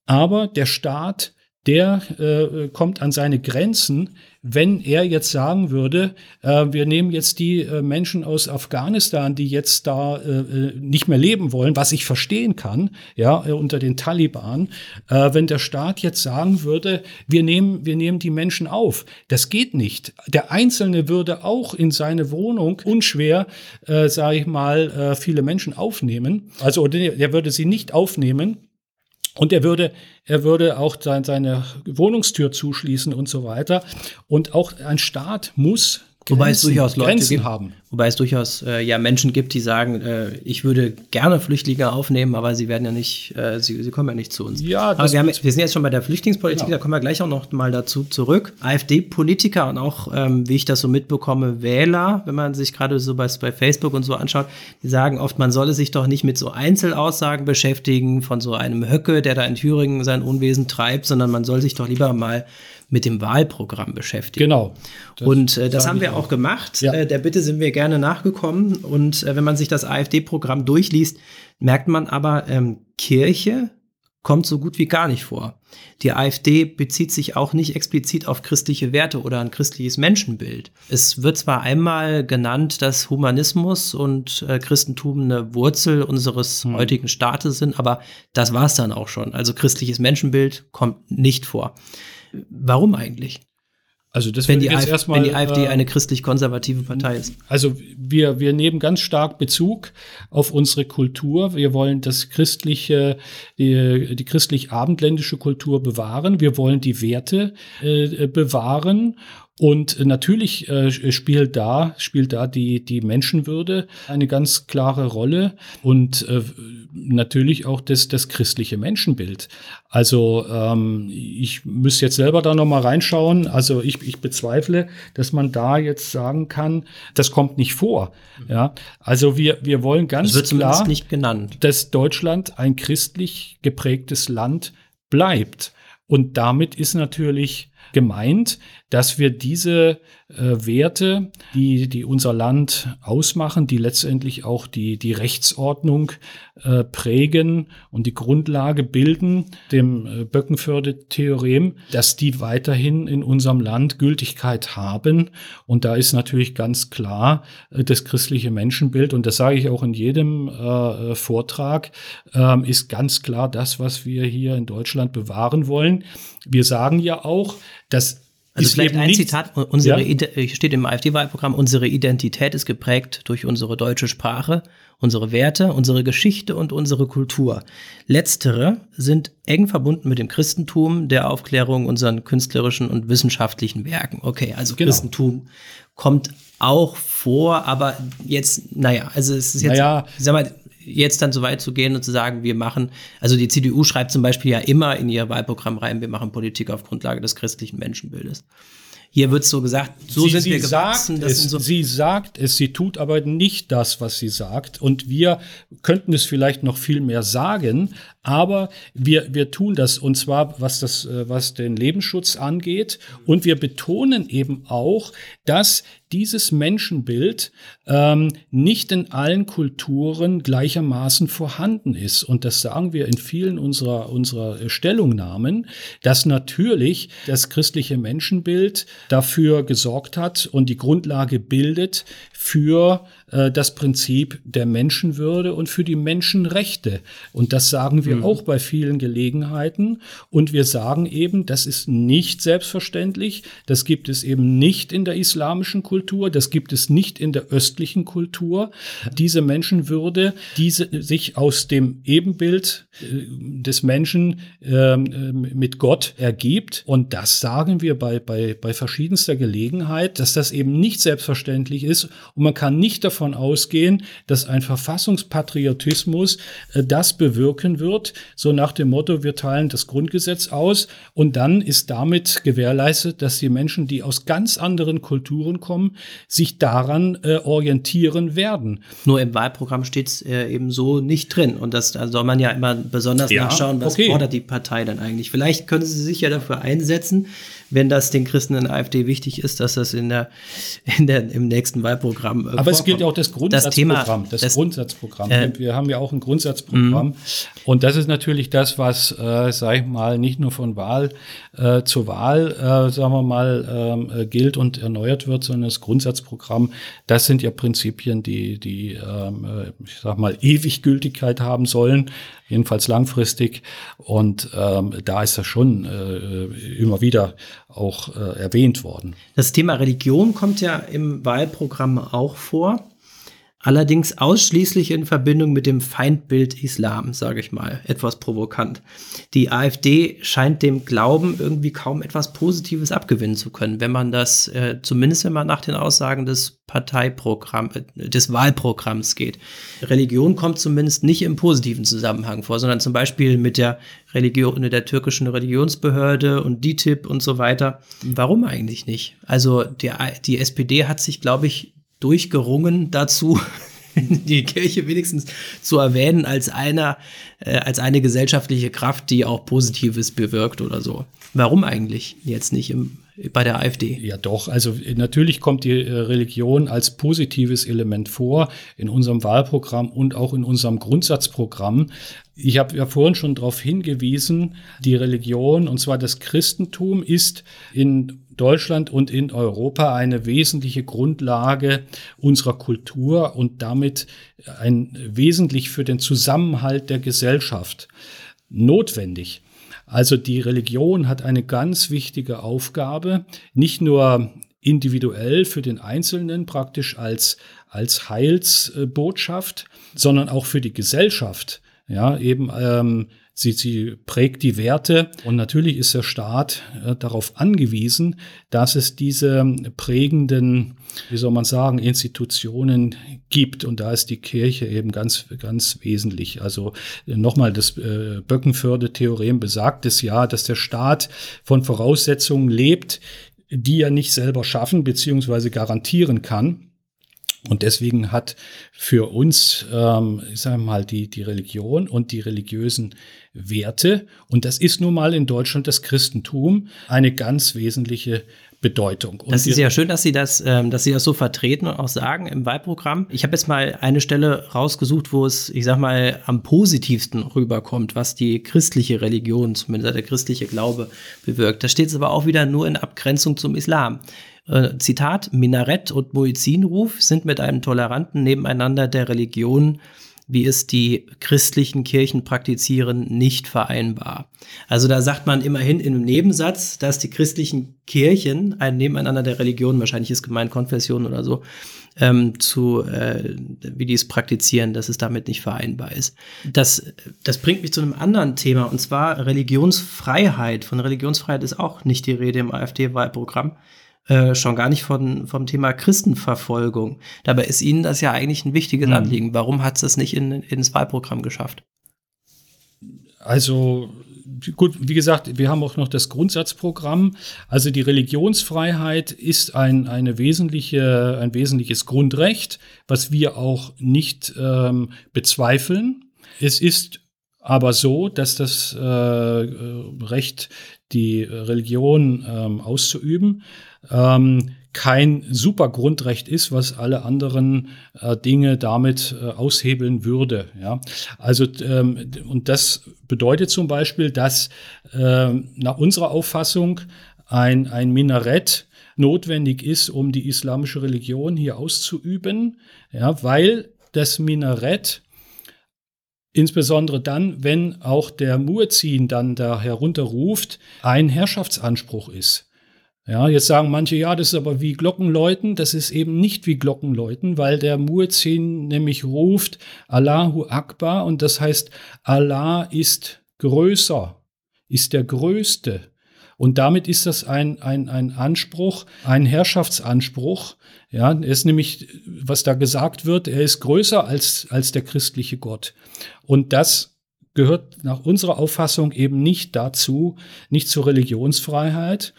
Aber der Staat, der äh, kommt an seine Grenzen, wenn er jetzt sagen würde, äh, wir nehmen jetzt die äh, Menschen aus Afghanistan, die jetzt da äh, äh nicht mehr leben wollen, was ich verstehen kann, ja, äh, unter den Taliban, äh, wenn der Staat jetzt sagen würde, wir nehmen, wir nehmen die Menschen auf. Das geht nicht. Der Einzelne würde auch in seine Wohnung unschwer, äh, sage ich mal, viele Menschen aufnehmen. Also der würde sie nicht aufnehmen, und er würde, er würde auch sein, seine Wohnungstür zuschließen und so weiter. Und auch ein Staat muss Grenzen, Wobei es durchaus Leute Grenzen gibt, haben. Wobei es durchaus äh, ja Menschen gibt, die sagen, äh, ich würde gerne Flüchtlinge aufnehmen, aber sie werden ja nicht, äh, sie, sie kommen ja nicht zu uns. Ja, aber wir, haben, wir sind jetzt schon bei der Flüchtlingspolitik, genau. da kommen wir gleich auch noch mal dazu zurück. AfD-Politiker und auch, ähm, wie ich das so mitbekomme, Wähler, wenn man sich gerade so bei, bei Facebook und so anschaut, die sagen oft, man solle sich doch nicht mit so Einzelaussagen beschäftigen von so einem Höcke, der da in Thüringen sein Unwesen treibt, sondern man soll sich doch lieber mal mit dem Wahlprogramm beschäftigen. Genau. Das und äh, das haben wir auch gemacht. Ja. Äh, der Bitte sind wir gerne nachgekommen. Und äh, wenn man sich das AfD-Programm durchliest, merkt man aber, ähm, Kirche kommt so gut wie gar nicht vor. Die AfD bezieht sich auch nicht explizit auf christliche Werte oder ein christliches Menschenbild. Es wird zwar einmal genannt, dass Humanismus und äh, Christentum eine Wurzel unseres hm. heutigen Staates sind, aber das war es dann auch schon. Also christliches Menschenbild kommt nicht vor. Warum eigentlich? Also das wenn, die AfD, erstmal, wenn die AfD äh, eine christlich-konservative Partei ist. Also wir, wir nehmen ganz stark Bezug auf unsere Kultur. Wir wollen das christliche, die, die christlich-abendländische Kultur bewahren. Wir wollen die Werte äh, bewahren und natürlich äh, spielt da, spielt da die, die Menschenwürde eine ganz klare Rolle und äh, natürlich auch das, das christliche Menschenbild. Also ähm, ich müsste jetzt selber da nochmal reinschauen. Also ich, ich bezweifle, dass man da jetzt sagen kann, das kommt nicht vor. Ja, also wir, wir wollen ganz das wird klar, nicht genannt. dass Deutschland ein christlich geprägtes Land bleibt. Und damit ist natürlich gemeint, dass wir diese äh, Werte, die, die unser Land ausmachen, die letztendlich auch die, die Rechtsordnung äh, prägen und die Grundlage bilden, dem äh, Böckenförde-Theorem, dass die weiterhin in unserem Land Gültigkeit haben. Und da ist natürlich ganz klar äh, das christliche Menschenbild, und das sage ich auch in jedem äh, Vortrag, äh, ist ganz klar das, was wir hier in Deutschland bewahren wollen. Wir sagen ja auch, dass also vielleicht ein Zitat, unsere ja? steht im AfD-Wahlprogramm, unsere Identität ist geprägt durch unsere deutsche Sprache, unsere Werte, unsere Geschichte und unsere Kultur. Letztere sind eng verbunden mit dem Christentum, der Aufklärung, unseren künstlerischen und wissenschaftlichen Werken. Okay, also genau. Christentum kommt auch vor, aber jetzt, naja, also es ist jetzt, naja, sag mal, jetzt dann so weit zu gehen und zu sagen, wir machen, also die CDU schreibt zum Beispiel ja immer in ihr Wahlprogramm rein, wir machen Politik auf Grundlage des christlichen Menschenbildes. Hier wird so gesagt, so sie, sind sie wir gewachsen. Sagt es, so sie sagt es, sie tut aber nicht das, was sie sagt. Und wir könnten es vielleicht noch viel mehr sagen, Aber wir, wir tun das und zwar, was das, äh, was den Lebensschutz angeht. Und wir betonen eben auch, dass dieses Menschenbild ähm, nicht in allen Kulturen gleichermaßen vorhanden ist. Und das sagen wir in vielen unserer, unserer Stellungnahmen, dass natürlich das christliche Menschenbild dafür gesorgt hat und die Grundlage bildet für äh, das Prinzip der Menschenwürde und für die Menschenrechte. Und das sagen wir mhm. auch bei vielen Gelegenheiten. Und wir sagen eben, das ist nicht selbstverständlich. Das gibt es eben nicht in der islamischen Kultur. Das gibt es nicht in der östlichen Kultur. Diese Menschenwürde, diese sich aus dem Ebenbild äh, des Menschen ähm, äh, mit Gott ergibt. Und das sagen wir bei, bei, bei verschiedenster Gelegenheit, dass das eben nicht selbstverständlich ist. Und man kann nicht davon davon ausgehen, dass ein Verfassungspatriotismus äh, das bewirken wird, so nach dem Motto, wir teilen das Grundgesetz aus und dann ist damit gewährleistet, dass die Menschen, die aus ganz anderen Kulturen kommen, sich daran äh, orientieren werden. Nur im Wahlprogramm steht es äh, eben so nicht drin und das da soll man ja immer besonders ja, nachschauen, was okay. fordert die Partei dann eigentlich. Vielleicht können Sie sich ja dafür einsetzen, wenn das den Christen in der AfD wichtig ist, dass das in der, in der, im nächsten Wahlprogramm. Äh, Aber vorkommt. es gilt ja auch das Grundsatzprogramm. Das, das, das Grundsatzprogramm. Äh, wir haben ja auch ein Grundsatzprogramm. Mhm. Und das ist natürlich das, was, äh, sag ich mal, nicht nur von Wahl äh, zu Wahl, äh, sagen wir mal, ähm, äh, gilt und erneuert wird, sondern das Grundsatzprogramm, das sind ja Prinzipien, die, die ähm, äh, ich sag mal, ewig Gültigkeit haben sollen jedenfalls langfristig. Und ähm, da ist das schon äh, immer wieder auch äh, erwähnt worden. Das Thema Religion kommt ja im Wahlprogramm auch vor allerdings ausschließlich in Verbindung mit dem Feindbild Islam, sage ich mal, etwas provokant. Die AfD scheint dem Glauben irgendwie kaum etwas Positives abgewinnen zu können, wenn man das, äh, zumindest wenn man nach den Aussagen des Parteiprogramm, äh, des Wahlprogramms geht. Religion kommt zumindest nicht im positiven Zusammenhang vor, sondern zum Beispiel mit der Religion, der türkischen Religionsbehörde und DITIB und so weiter. Warum eigentlich nicht? Also die, die SPD hat sich, glaube ich, durchgerungen dazu, die Kirche wenigstens zu erwähnen als einer, äh, als eine gesellschaftliche Kraft, die auch Positives bewirkt oder so. Warum eigentlich jetzt nicht im, bei der AfD? Ja, doch. Also natürlich kommt die äh, Religion als positives Element vor in unserem Wahlprogramm und auch in unserem Grundsatzprogramm. Ich habe ja vorhin schon darauf hingewiesen, die Religion, und zwar das Christentum, ist in Deutschland und in Europa eine wesentliche Grundlage unserer Kultur und damit ein wesentlich für den Zusammenhalt der Gesellschaft notwendig. Also die Religion hat eine ganz wichtige Aufgabe, nicht nur individuell für den Einzelnen praktisch als, als Heilsbotschaft, sondern auch für die Gesellschaft. Ja, eben ähm, Sie, sie prägt die Werte und natürlich ist der Staat äh, darauf angewiesen, dass es diese prägenden, wie soll man sagen, Institutionen gibt. Und da ist die Kirche eben ganz, ganz wesentlich. Also äh, nochmal, das äh, Böckenförde-Theorem besagt es ja, dass der Staat von Voraussetzungen lebt, die er nicht selber schaffen bzw. garantieren kann. Und deswegen hat für uns, ähm, ich sage mal, die, die Religion und die religiösen Werte, und das ist nun mal in Deutschland das Christentum, eine ganz wesentliche Bedeutung. Und das ist ja schön, dass Sie das, ähm, dass Sie das so vertreten und auch sagen im Wahlprogramm. Ich habe jetzt mal eine Stelle rausgesucht, wo es, ich sag mal, am positivsten rüberkommt, was die christliche Religion, zumindest der christliche Glaube bewirkt. Da steht es aber auch wieder nur in Abgrenzung zum Islam. Äh, Zitat, Minarett und Muizzinruf sind mit einem toleranten Nebeneinander der Religion, wie es die christlichen Kirchen praktizieren, nicht vereinbar. Also da sagt man immerhin im Nebensatz, dass die christlichen Kirchen ein Nebeneinander der Religion, wahrscheinlich ist gemeint Konfession oder so, ähm, zu, äh, wie die es praktizieren, dass es damit nicht vereinbar ist. Das, das bringt mich zu einem anderen Thema, und zwar Religionsfreiheit. Von Religionsfreiheit ist auch nicht die Rede im AfD-Wahlprogramm. Äh, schon gar nicht von, vom Thema Christenverfolgung. Dabei ist Ihnen das ja eigentlich ein wichtiges mhm. Anliegen. Warum hat es das nicht in, ins Wahlprogramm geschafft? Also gut, wie gesagt, wir haben auch noch das Grundsatzprogramm. Also die Religionsfreiheit ist ein, eine wesentliche, ein wesentliches Grundrecht, was wir auch nicht ähm, bezweifeln. Es ist aber so, dass das äh, Recht, die Religion ähm, auszuüben, ähm, kein super Grundrecht ist, was alle anderen äh, Dinge damit äh, aushebeln würde. Ja, also ähm, und das bedeutet zum Beispiel, dass äh, nach unserer Auffassung ein ein Minarett notwendig ist, um die islamische Religion hier auszuüben, ja, weil das Minarett insbesondere dann, wenn auch der Muezzin dann da herunterruft, ein Herrschaftsanspruch ist. Ja, jetzt sagen manche, ja, das ist aber wie Glockenläuten. Das ist eben nicht wie Glockenläuten, weil der Muezzin nämlich ruft Allahu Akbar und das heißt, Allah ist größer, ist der Größte. Und damit ist das ein, ein, ein Anspruch, ein Herrschaftsanspruch. Ja, er ist nämlich, was da gesagt wird, er ist größer als, als der christliche Gott. Und das gehört nach unserer Auffassung eben nicht dazu, nicht zur Religionsfreiheit.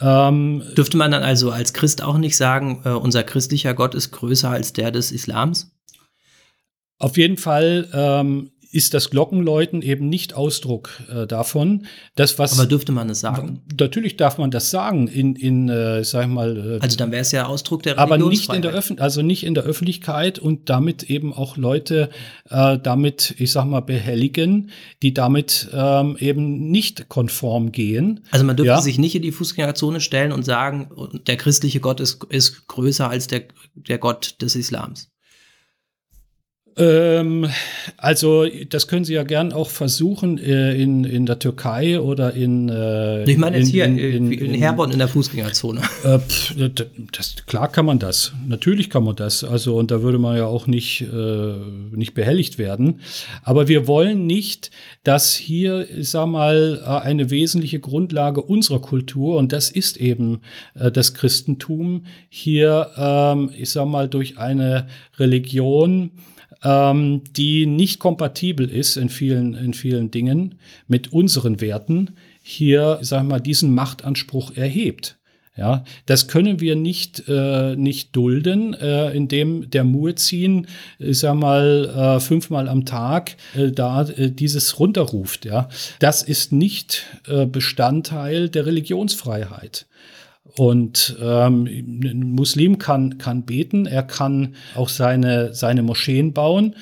Ähm, Dürfte man dann also als Christ auch nicht sagen, äh, unser christlicher Gott ist größer als der des Islams? Auf jeden Fall ähm, ist das Glockenläuten eben nicht Ausdruck äh, davon. Das, was, Aber dürfte man es sagen? Natürlich darf man das sagen. In, in äh, sag ich mal. Äh, also dann wäre es ja Ausdruck der Aber nicht in der Öffentlich also nicht in der Öffentlichkeit und damit eben auch Leute äh, damit, ich sag mal, behelligen, die damit ähm, eben nicht konform gehen. Also man dürfte ja? sich nicht in die Fußgängerzone stellen und sagen, der christliche Gott ist, ist größer als der, der Gott des Islams. Ähm, also das können Sie ja gern auch versuchen äh, in, in der Türkei oder in äh, Ich meine jetzt in, hier in, in, in, Herborn in der Fußgängerzone. Äh, pff, das, klar kann man das. Natürlich kann man das. Also und da würde man ja auch nicht, äh, nicht behelligt werden. Aber wir wollen nicht, dass hier, ich sag mal, äh, eine wesentliche Grundlage unserer Kultur, und das ist eben äh, das Christentum, hier, ähm, ich sag mal, durch eine Religion, ähm, die nicht kompatibel ist in vielen, in vielen Dingen mit unseren Werten, hier, wir mal, diesen Machtanspruch erhebt. Ja, das können wir nicht, äh, nicht dulden, äh, indem der Muezzin, ich sag mal, äh, fünfmal am Tag äh, da äh, dieses runterruft. Ja, das ist nicht äh, Bestandteil der Religionsfreiheit. Und ähm, ein Muslim kann, kann beten, er kann auch seine, seine Moscheen bauen,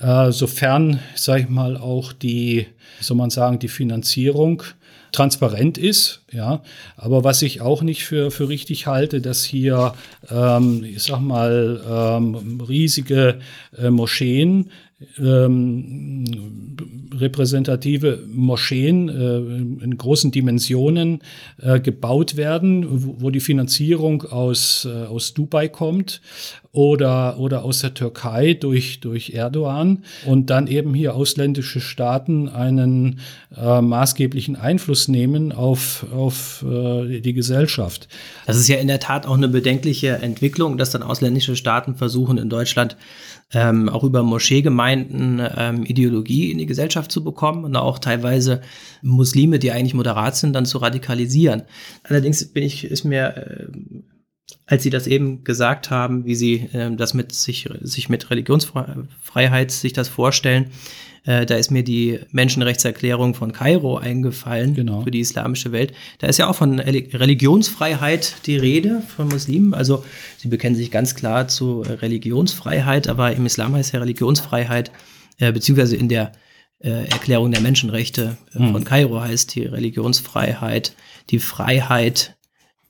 äh, sofern, sage ich mal, auch die, soll man sagen, die Finanzierung transparent ist, ja. Aber was ich auch nicht für, für richtig halte, dass hier, ähm, ich sag mal, ähm, riesige äh, Moscheen ähm, repräsentative Moscheen äh, in großen Dimensionen äh, gebaut werden, wo, wo, die Finanzierung aus, äh, aus Dubai kommt oder, oder aus der Türkei durch, durch Erdogan und dann eben hier ausländische Staaten einen äh, maßgeblichen Einfluss nehmen auf, auf äh, die Gesellschaft. Das ist ja in der Tat auch eine bedenkliche Entwicklung, dass dann ausländische Staaten versuchen, in Deutschland ähm, auch über Moscheegemeinden ähm, Ideologie in die Gesellschaft zu bekommen und auch teilweise Muslime, die eigentlich moderat sind, dann zu radikalisieren. Allerdings bin ich, ist mir, äh, als Sie das eben gesagt haben, wie Sie äh, das mit sich, sich mit Religionsfreiheit sich das vorstellen, äh, da ist mir die Menschenrechtserklärung von Kairo eingefallen genau. für die islamische Welt. Da ist ja auch von Religionsfreiheit die Rede von Muslimen. Also sie bekennen sich ganz klar zu Religionsfreiheit, aber im Islam heißt ja Religionsfreiheit, äh, beziehungsweise in der äh, Erklärung der Menschenrechte äh, hm. von Kairo heißt die Religionsfreiheit, die Freiheit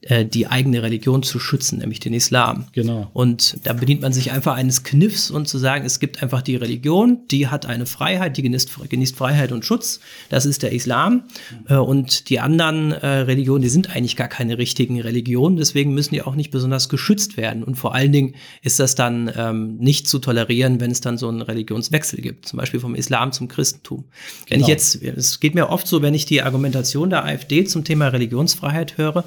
äh, die eigene Religion zu schützen, nämlich den Islam. Genau. Und da bedient man sich einfach eines Kniffs und zu sagen, es gibt einfach die Religion, die hat eine Freiheit, die genießt, genießt Freiheit und Schutz. Das ist der Islam. Mhm. Und die anderen äh, Religionen, die sind eigentlich gar keine richtigen Religionen, deswegen müssen die auch nicht besonders geschützt werden. Und vor allen Dingen ist das dann ähm, nicht zu tolerieren, wenn es dann so einen Religionswechsel gibt, zum Beispiel vom Islam zum Christentum. Genau. Wenn ich genau. jetzt, es geht mir oft so, wenn ich die Argumentation der AfD zum Thema Religionsfreiheit höre,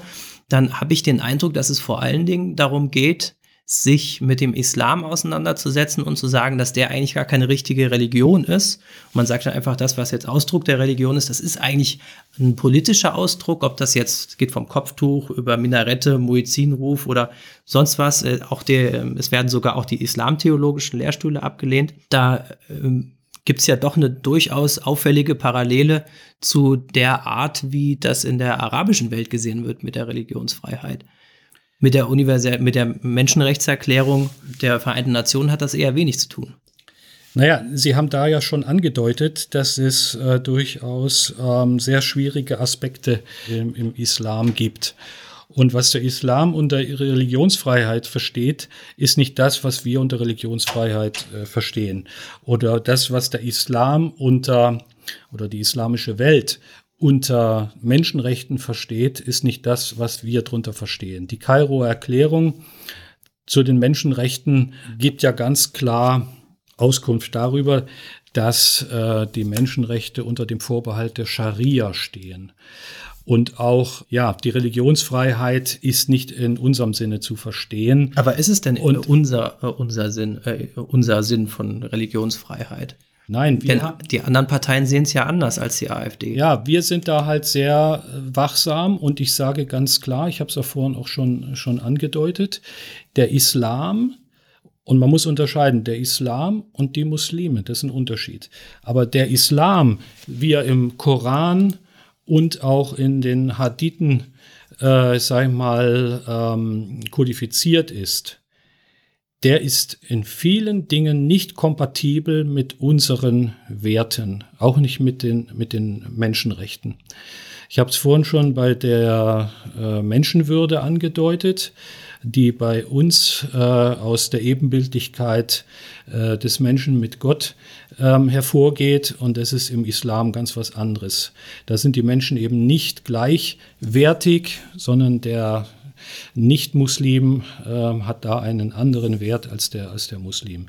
dann habe ich den Eindruck, dass es vor allen Dingen darum geht, sich mit dem Islam auseinanderzusetzen und zu sagen, dass der eigentlich gar keine richtige Religion ist. Man sagt dann einfach, das, was jetzt Ausdruck der Religion ist, das ist eigentlich ein politischer Ausdruck, ob das jetzt geht vom Kopftuch über Minarette, Muezzinruf oder sonst was. Äh, auch der, es werden sogar auch die islamtheologischen Lehrstühle abgelehnt. Da ähm, gibt es ja doch eine durchaus auffällige Parallele zu der Art, wie das in der arabischen Welt gesehen wird mit der Religionsfreiheit. Mit der, Universal mit der Menschenrechtserklärung der Vereinten Nationen hat das eher wenig zu tun. Naja, Sie haben da ja schon angedeutet, dass es äh, durchaus ähm, sehr schwierige Aspekte im, im Islam gibt. Und was der Islam unter Religionsfreiheit versteht, ist nicht das, was wir unter Religionsfreiheit äh, verstehen. Oder das, was der Islam unter oder die islamische Welt unter Menschenrechten versteht, ist nicht das, was wir darunter verstehen. Die Kairoer Erklärung zu den Menschenrechten gibt ja ganz klar Auskunft darüber, dass äh, die Menschenrechte unter dem Vorbehalt der Scharia stehen. Und auch, ja, die Religionsfreiheit ist nicht in unserem Sinne zu verstehen. Aber ist es denn Und, unser, äh, unser, Sinn, äh, unser Sinn von Religionsfreiheit? Nein, wir, Denn die anderen Parteien sehen es ja anders als die AfD. Ja, wir sind da halt sehr äh, wachsam und ich sage ganz klar, ich habe es ja vorhin auch schon, schon angedeutet, der Islam, und man muss unterscheiden, der Islam und die Muslime, das ist ein Unterschied. Aber der Islam, wie er im Koran und auch in den Hadithen, äh, sag ich mal, ähm, kodifiziert ist, der ist in vielen Dingen nicht kompatibel mit unseren Werten, auch nicht mit den, mit den Menschenrechten. Ich habe es vorhin schon bei der äh, Menschenwürde angedeutet die bei uns äh, aus der Ebenbildlichkeit äh, des Menschen mit Gott ähm, hervorgeht. Und das ist im Islam ganz was anderes. Da sind die Menschen eben nicht gleichwertig, sondern der Nicht-Muslim äh, hat da einen anderen Wert als der, als der Muslim.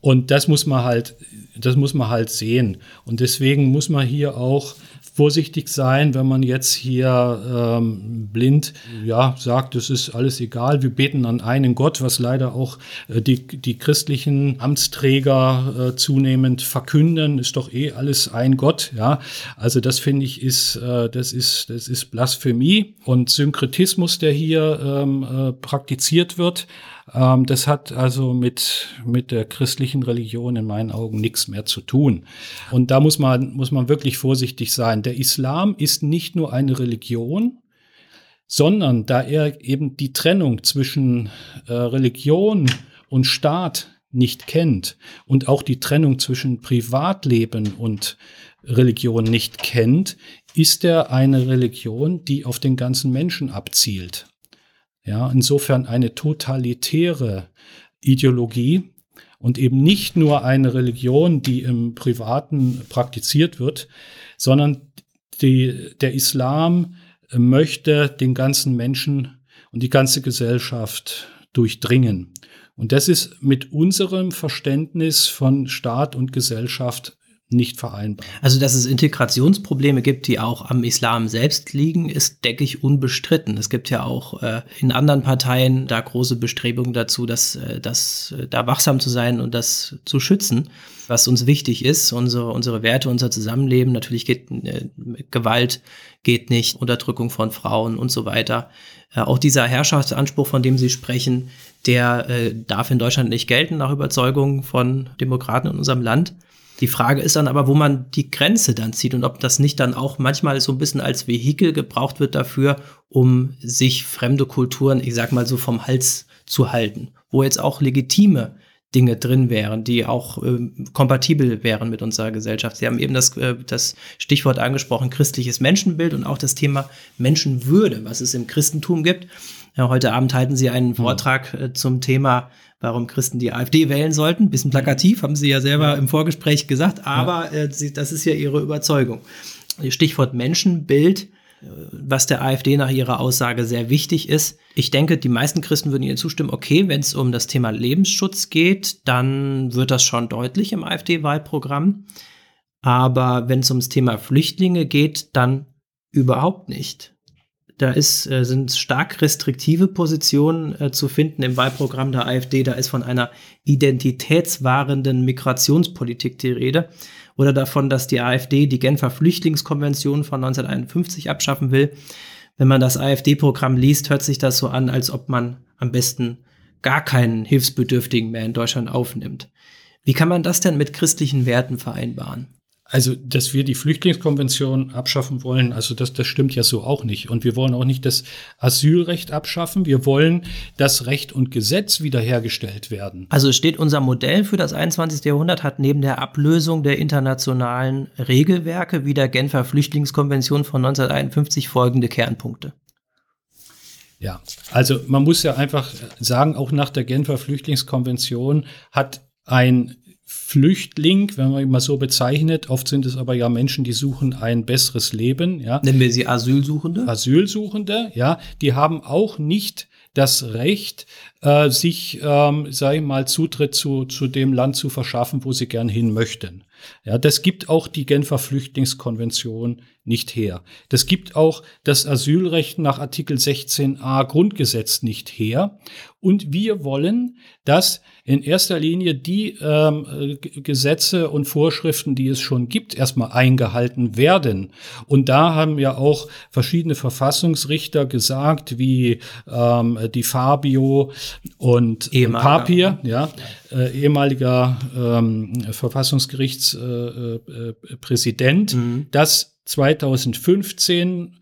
Und das muss man halt, das muss man halt sehen. Und deswegen muss man hier auch vorsichtig sein, wenn man jetzt hier ähm, blind ja, sagt, es ist alles egal, wir beten an einen Gott, was leider auch äh, die, die christlichen Amtsträger äh, zunehmend verkünden, ist doch eh alles ein Gott. Ja, also das finde ich ist, äh, das ist, das ist Blasphemie und Synkretismus, der hier ähm, äh, praktiziert wird. Ähm, das hat also mit, mit der christlichen Religion in meinen Augen nichts mehr zu tun. Und da muss man, muss man wirklich vorsichtig sein. Der Islam ist nicht nur eine Religion, sondern da er eben die Trennung zwischen äh, Religion und Staat nicht kennt und auch die Trennung zwischen Privatleben und Religion nicht kennt, ist er eine Religion, die auf den ganzen Menschen abzielt. Ja, insofern eine totalitäre Ideologie und eben nicht nur eine Religion, die im Privaten praktiziert wird, sondern die, der Islam möchte den ganzen Menschen und die ganze Gesellschaft durchdringen. Und das ist mit unserem Verständnis von Staat und Gesellschaft nicht vereinbar. Also, dass es Integrationsprobleme gibt, die auch am Islam selbst liegen, ist, denke ich, unbestritten. Es gibt ja auch äh, in anderen Parteien da große Bestrebungen dazu, dass, äh, dass äh, da wachsam zu sein und das zu schützen, was uns wichtig ist, unsere, unsere Werte, unser Zusammenleben. Natürlich geht äh, Gewalt geht nicht, Unterdrückung von Frauen und so weiter. Äh, auch dieser Herrschaftsanspruch, von dem Sie sprechen, der äh, darf in Deutschland nicht gelten, nach Überzeugung von Demokraten in unserem Land. Die Frage ist dann aber, wo man die Grenze dann zieht und ob das nicht dann auch manchmal so ein bisschen als Vehikel gebraucht wird dafür, um sich fremde Kulturen, ich sag mal so, vom Hals zu halten, wo jetzt auch legitime Dinge drin wären, die auch äh, kompatibel wären mit unserer Gesellschaft. Sie haben eben das, äh, das Stichwort angesprochen, christliches Menschenbild und auch das Thema Menschenwürde, was es im Christentum gibt. Ja, heute Abend halten Sie einen hm. Vortrag äh, zum Thema warum Christen die AfD wählen sollten. Bisschen plakativ, haben Sie ja selber im Vorgespräch gesagt, aber äh, das ist ja Ihre Überzeugung. Stichwort Menschenbild, äh, was der AfD nach ihrer Aussage sehr wichtig ist. Ich denke, die meisten Christen würden ihr zustimmen, okay, wenn es um das Thema Lebensschutz geht, dann wird das schon deutlich im AfD-Wahlprogramm. Aber wenn es ums Thema Flüchtlinge geht, dann überhaupt nicht. Da ist, äh, sind stark restriktive Positionen äh, zu finden im Wahlprogramm der AfD. Da ist von einer identitätswahrenden Migrationspolitik die Rede. Oder davon, dass die AfD die Genfer Flüchtlingskonvention von 1951 abschaffen will. Wenn man das AfD-Programm liest, hört sich das so an, als ob man am besten gar keinen Hilfsbedürftigen mehr in Deutschland aufnimmt. Wie kann man das denn mit christlichen Werten vereinbaren? Also, dass wir die Flüchtlingskonvention abschaffen wollen, also das, das stimmt ja so auch nicht. Und wir wollen auch nicht das Asylrecht abschaffen. Wir wollen, dass Recht und Gesetz wiederhergestellt werden. Also steht unser Modell für das 21. Jahrhundert hat neben der Ablösung der internationalen Regelwerke wie der Genfer Flüchtlingskonvention von 1951 folgende Kernpunkte. Ja, also man muss ja einfach sagen, auch nach der Genfer Flüchtlingskonvention hat ein Flüchtling, wenn man ihn mal so bezeichnet. Oft sind es aber ja Menschen, die suchen ein besseres Leben. Ja. Nennen wir sie Asylsuchende? Asylsuchende, ja. Die haben auch nicht das Recht, äh, sich, ähm, sage ich mal, Zutritt zu, zu dem Land zu verschaffen, wo sie gern hin möchten. Ja, das gibt auch die Genfer Flüchtlingskonvention nicht her. Das gibt auch das Asylrecht nach Artikel 16a Grundgesetz nicht her. Und wir wollen, dass in erster Linie die ähm, Gesetze und Vorschriften, die es schon gibt, erstmal eingehalten werden. Und da haben ja auch verschiedene Verfassungsrichter gesagt, wie ähm, die Fabio und Papier, ja, äh, ehemaliger ähm, Verfassungsgerichtspräsident, äh, äh, mhm. dass 2015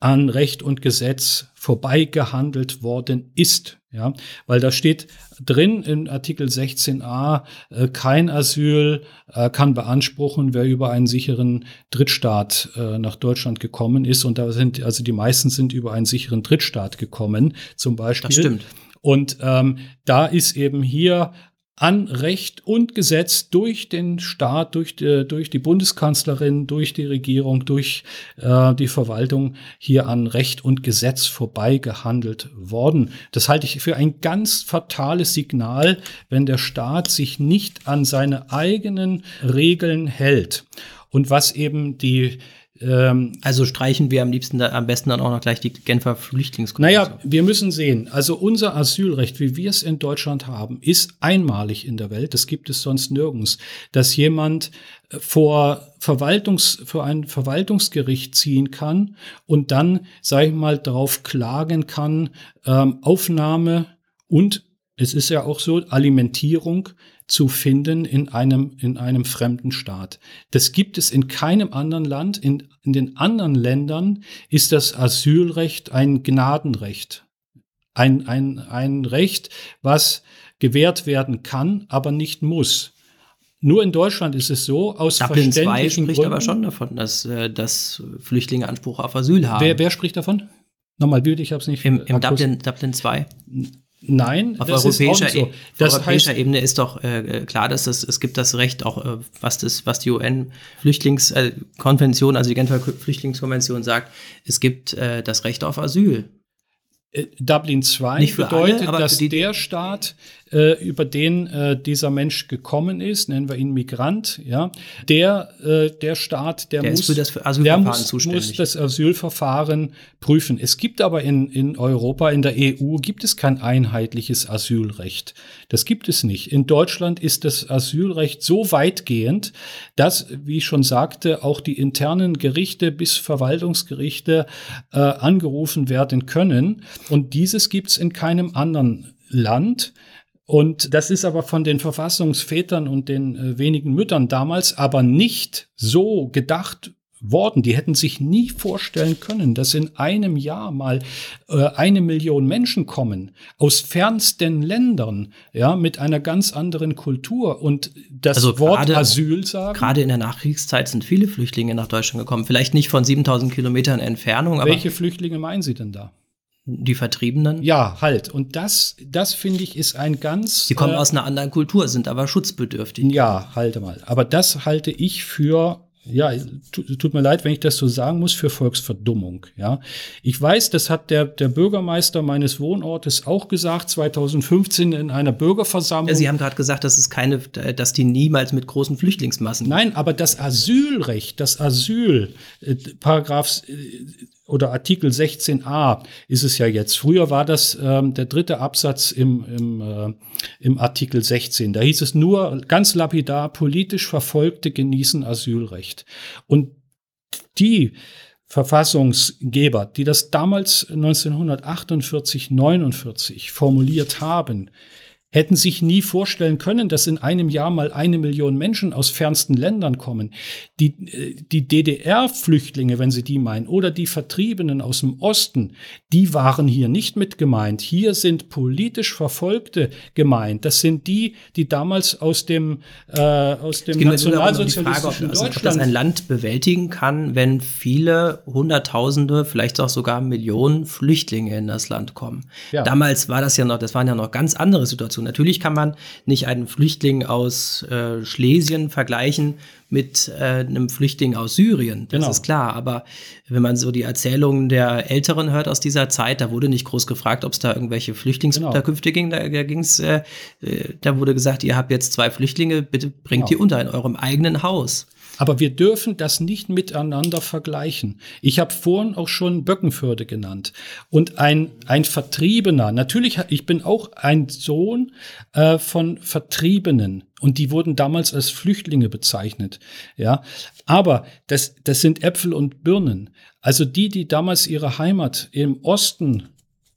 an Recht und Gesetz vorbeigehandelt worden ist. Ja, weil da steht drin in Artikel 16a, äh, kein Asyl äh, kann beanspruchen, wer über einen sicheren Drittstaat äh, nach Deutschland gekommen ist. Und da sind, also die meisten sind über einen sicheren Drittstaat gekommen, zum Beispiel. Das stimmt. Und ähm, da ist eben hier an Recht und Gesetz durch den Staat, durch die, durch die Bundeskanzlerin, durch die Regierung, durch äh, die Verwaltung hier an Recht und Gesetz vorbei gehandelt worden. Das halte ich für ein ganz fatales Signal, wenn der Staat sich nicht an seine eigenen Regeln hält. Und was eben die ähm, also streichen wir am liebsten da, am besten dann auch noch gleich die Genfer Flüchtlingskonvention. Naja, wir müssen sehen. Also unser Asylrecht, wie wir es in Deutschland haben, ist einmalig in der Welt. Das gibt es sonst nirgends, dass jemand vor Verwaltungs vor ein Verwaltungsgericht ziehen kann und dann, sage ich mal, darauf klagen kann, ähm, Aufnahme und es ist ja auch so, Alimentierung zu finden in einem, in einem fremden Staat. Das gibt es in keinem anderen Land. In, in den anderen Ländern ist das Asylrecht ein Gnadenrecht. Ein, ein, ein Recht, was gewährt werden kann, aber nicht muss. Nur in Deutschland ist es so, aus Dublin 2 spricht Gründen, aber schon davon, dass, äh, dass Flüchtlinge Anspruch auf Asyl haben. Wer, wer spricht davon? Nochmal, bitte, ich habe es nicht. Im, im Dublin, Dublin 2. Nein, auf europäischer, so. das europäischer heißt, Ebene ist doch äh, klar, dass es, es gibt das Recht auch, äh, was das, was die UN-Flüchtlingskonvention, äh, also die Genfer Flüchtlingskonvention sagt, es gibt äh, das Recht auf Asyl. Äh, Dublin 2 bedeutet, alle, dass der Staat, äh, über den äh, dieser Mensch gekommen ist, nennen wir ihn Migrant, ja, der, äh, der Staat, der, der muss, das der muss, muss, das Asylverfahren prüfen. Es gibt aber in, in Europa, in der EU, gibt es kein einheitliches Asylrecht. Das gibt es nicht. In Deutschland ist das Asylrecht so weitgehend, dass, wie ich schon sagte, auch die internen Gerichte bis Verwaltungsgerichte äh, angerufen werden können. Und dieses gibt es in keinem anderen Land. Und das ist aber von den Verfassungsvätern und den äh, wenigen Müttern damals aber nicht so gedacht worden. Die hätten sich nie vorstellen können, dass in einem Jahr mal äh, eine Million Menschen kommen aus fernsten Ländern, ja, mit einer ganz anderen Kultur und das also Wort grade, Asyl sagen. Gerade in der Nachkriegszeit sind viele Flüchtlinge nach Deutschland gekommen. Vielleicht nicht von 7000 Kilometern Entfernung, aber. Welche Flüchtlinge meinen Sie denn da? Die Vertriebenen? Ja, halt. Und das, das finde ich, ist ein ganz. Sie kommen äh, aus einer anderen Kultur, sind aber schutzbedürftig. Ja, halte mal. Aber das halte ich für ja, tut mir leid, wenn ich das so sagen muss, für Volksverdummung. Ja, ich weiß, das hat der, der Bürgermeister meines Wohnortes auch gesagt, 2015 in einer Bürgerversammlung. Ja, Sie haben gerade gesagt, dass es keine, dass die niemals mit großen Flüchtlingsmassen. Nein, aber das Asylrecht, das Asyl, äh, Paragraph äh, oder Artikel 16a ist es ja jetzt. Früher war das ähm, der dritte Absatz im, im, äh, im Artikel 16. Da hieß es nur ganz lapidar, politisch Verfolgte genießen Asylrecht. Und die Verfassungsgeber, die das damals 1948, 49 formuliert haben, hätten sich nie vorstellen können, dass in einem Jahr mal eine Million Menschen aus fernsten Ländern kommen. Die, äh, die DDR-Flüchtlinge, wenn Sie die meinen, oder die Vertriebenen aus dem Osten, die waren hier nicht mit gemeint. Hier sind politisch Verfolgte gemeint. Das sind die, die damals aus dem, äh, aus dem nationalsozialistischen Frage, ob, Deutschland. Ob das ein Land bewältigen kann, wenn viele Hunderttausende, vielleicht auch sogar Millionen Flüchtlinge in das Land kommen. Ja. Damals war das ja noch, das waren ja noch ganz andere Situationen. Natürlich kann man nicht einen Flüchtling aus äh, Schlesien vergleichen mit äh, einem Flüchtling aus Syrien. Das genau. ist klar. Aber wenn man so die Erzählungen der Älteren hört aus dieser Zeit, da wurde nicht groß gefragt, ob es da irgendwelche Flüchtlingsunterkünfte genau. ging. Da, da ging's, äh, äh, da wurde gesagt, ihr habt jetzt zwei Flüchtlinge, bitte bringt genau. die unter in eurem eigenen Haus. Aber wir dürfen das nicht miteinander vergleichen. Ich habe vorhin auch schon Böckenförde genannt. Und ein, ein Vertriebener, natürlich, ich bin auch ein Sohn äh, von Vertriebenen. Und die wurden damals als Flüchtlinge bezeichnet. Ja, aber das, das sind Äpfel und Birnen. Also die, die damals ihre Heimat im Osten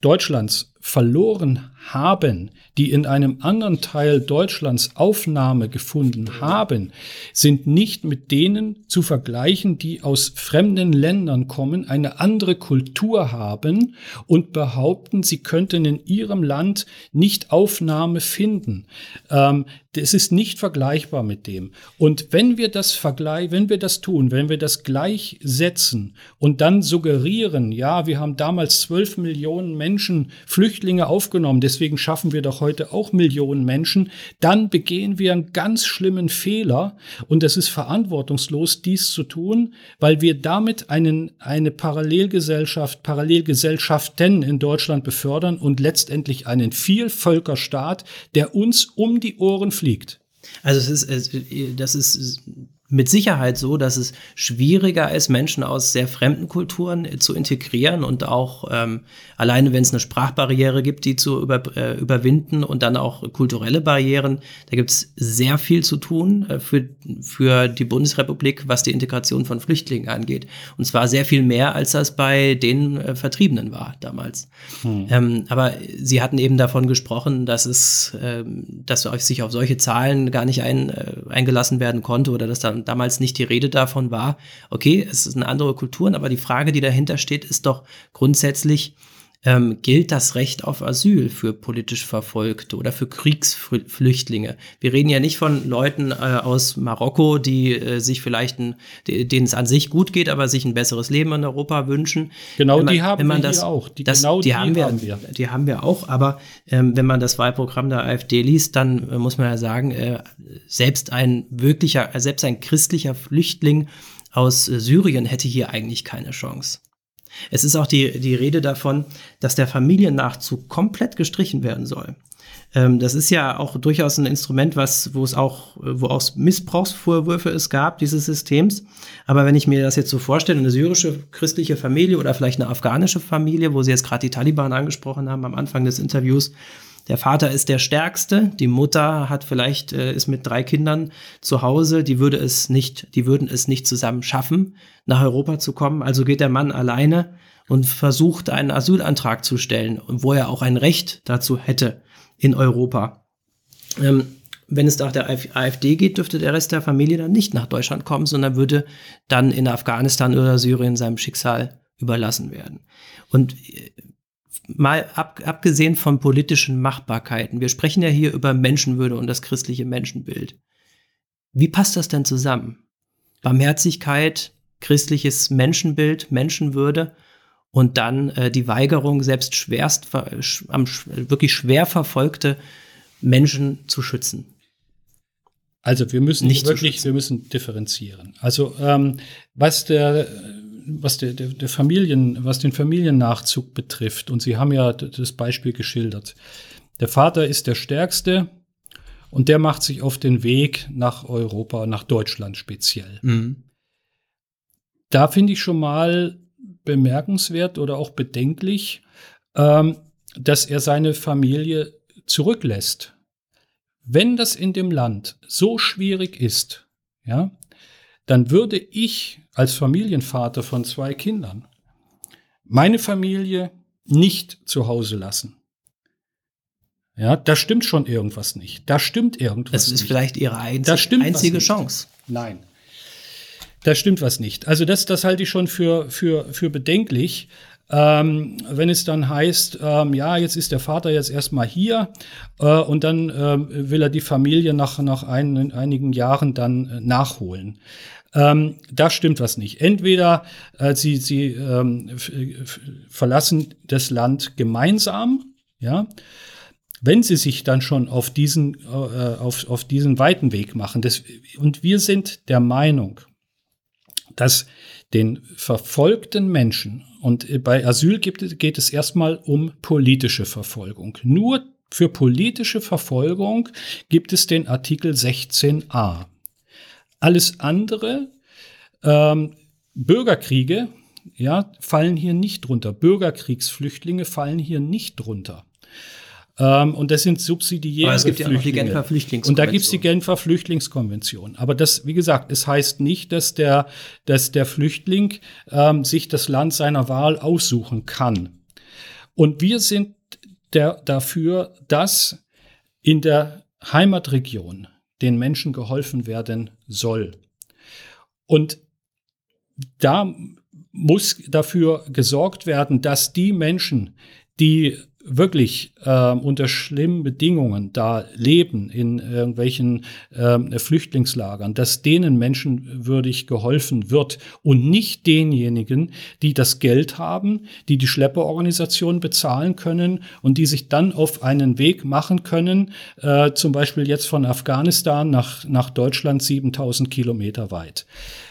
Deutschlands verloren haben, die in einem anderen Teil Deutschlands Aufnahme gefunden haben, sind nicht mit denen zu vergleichen, die aus fremden Ländern kommen, eine andere Kultur haben und behaupten, sie könnten in ihrem Land nicht Aufnahme finden. Ähm, es ist nicht vergleichbar mit dem. Und wenn wir das vergleichen, wenn wir das tun, wenn wir das gleichsetzen und dann suggerieren, ja, wir haben damals zwölf Millionen Menschen, Flüchtlinge aufgenommen, deswegen schaffen wir doch heute auch Millionen Menschen, dann begehen wir einen ganz schlimmen Fehler und es ist verantwortungslos, dies zu tun, weil wir damit einen, eine Parallelgesellschaft, Parallelgesellschaften in Deutschland befördern und letztendlich einen Vielvölkerstaat, der uns um die Ohren fliegt. Also es ist, das ist mit Sicherheit so, dass es schwieriger ist, Menschen aus sehr fremden Kulturen äh, zu integrieren und auch ähm, alleine, wenn es eine Sprachbarriere gibt, die zu über, äh, überwinden und dann auch kulturelle Barrieren. Da gibt es sehr viel zu tun äh, für, für die Bundesrepublik, was die Integration von Flüchtlingen angeht. Und zwar sehr viel mehr, als das bei den äh, Vertriebenen war damals. Hm. Ähm, aber Sie hatten eben davon gesprochen, dass es, ähm, dass sich auf solche Zahlen gar nicht ein, äh, eingelassen werden konnte oder dass dann damals nicht die Rede davon war, okay, es sind andere Kulturen, aber die Frage, die dahinter steht, ist doch grundsätzlich, ähm, gilt das Recht auf Asyl für politisch Verfolgte oder für Kriegsflüchtlinge. Wir reden ja nicht von Leuten äh, aus Marokko, die äh, sich vielleicht, denen es an sich gut geht, aber sich ein besseres Leben in Europa wünschen. Genau, man, die haben wir das, auch. Die, das, genau die, die haben, wir, haben, wir, Die haben wir auch, aber ähm, wenn man das Wahlprogramm der AfD liest, dann äh, muss man ja sagen, äh, selbst ein wirklicher, selbst ein christlicher Flüchtling aus äh, Syrien hätte hier eigentlich keine Chance. Es ist auch die, die Rede davon, dass der Familiennachzug komplett gestrichen werden soll. Ähm, das ist ja auch durchaus ein Instrument, was, wo es auch, wo auch Missbrauchsvorwürfe es gab, dieses Systems. Aber wenn ich mir das jetzt so vorstelle, eine syrische christliche Familie oder vielleicht eine afghanische Familie, wo Sie jetzt gerade die Taliban angesprochen haben am Anfang des Interviews, der Vater ist der Stärkste, die Mutter hat vielleicht, äh, ist mit drei Kindern zu Hause, die würde es nicht, die würden es nicht zusammen schaffen, nach Europa zu kommen. Also geht der Mann alleine und versucht einen Asylantrag zu stellen, wo er auch ein Recht dazu hätte in Europa. Ähm, wenn es nach der AfD geht, dürfte der Rest der Familie dann nicht nach Deutschland kommen, sondern würde dann in Afghanistan oder Syrien seinem Schicksal überlassen werden. Und äh, mal ab, abgesehen von politischen Machbarkeiten, wir sprechen ja hier über Menschenwürde und das christliche Menschenbild. Wie passt das denn zusammen? Barmherzigkeit, christliches Menschenbild, Menschenwürde und dann äh, die Weigerung, selbst schwerst, am, wirklich schwer verfolgte Menschen zu schützen. Also wir müssen nicht wirklich, wir müssen differenzieren. Also ähm, was der was der, der, der Familien, was den Familiennachzug betrifft, und Sie haben ja das Beispiel geschildert. Der Vater ist der Stärkste und der macht sich auf den Weg nach Europa, nach Deutschland speziell. Mhm. Da finde ich schon mal bemerkenswert oder auch bedenklich, ähm, dass er seine Familie zurücklässt. Wenn das in dem Land so schwierig ist, ja, dann würde ich als Familienvater von zwei Kindern meine Familie nicht zu Hause lassen. Ja, da stimmt schon irgendwas nicht. Da stimmt irgendwas. Das ist nicht. vielleicht ihre einzig, einzige Chance. Nein. Da stimmt was nicht. Also das, das halte ich schon für, für, für bedenklich. Ähm, wenn es dann heißt, ähm, ja, jetzt ist der Vater jetzt erstmal hier äh, und dann ähm, will er die Familie nach, nach ein, einigen Jahren dann äh, nachholen. Ähm, da stimmt was nicht. Entweder äh, sie, sie ähm, verlassen das Land gemeinsam, ja, wenn sie sich dann schon auf diesen, äh, auf, auf diesen weiten Weg machen. Das, und wir sind der Meinung, dass den verfolgten Menschen, und bei Asyl gibt, geht es erstmal um politische Verfolgung. Nur für politische Verfolgung gibt es den Artikel 16a. Alles andere, ähm, Bürgerkriege, ja, fallen hier nicht drunter. Bürgerkriegsflüchtlinge fallen hier nicht drunter. Ähm, und das sind subsidiäre Aber es gibt ja auch die Genfer Flüchtlingskonvention. Und da gibt es die Genfer Flüchtlingskonvention. Aber das, wie gesagt, es heißt nicht, dass der, dass der Flüchtling ähm, sich das Land seiner Wahl aussuchen kann. Und wir sind der, dafür, dass in der Heimatregion den Menschen geholfen werden soll. Und da muss dafür gesorgt werden, dass die Menschen, die wirklich äh, unter schlimmen Bedingungen da leben in irgendwelchen äh, Flüchtlingslagern, dass denen menschenwürdig geholfen wird und nicht denjenigen, die das Geld haben, die die Schlepperorganisation bezahlen können und die sich dann auf einen Weg machen können, äh, zum Beispiel jetzt von Afghanistan nach, nach Deutschland 7000 Kilometer weit.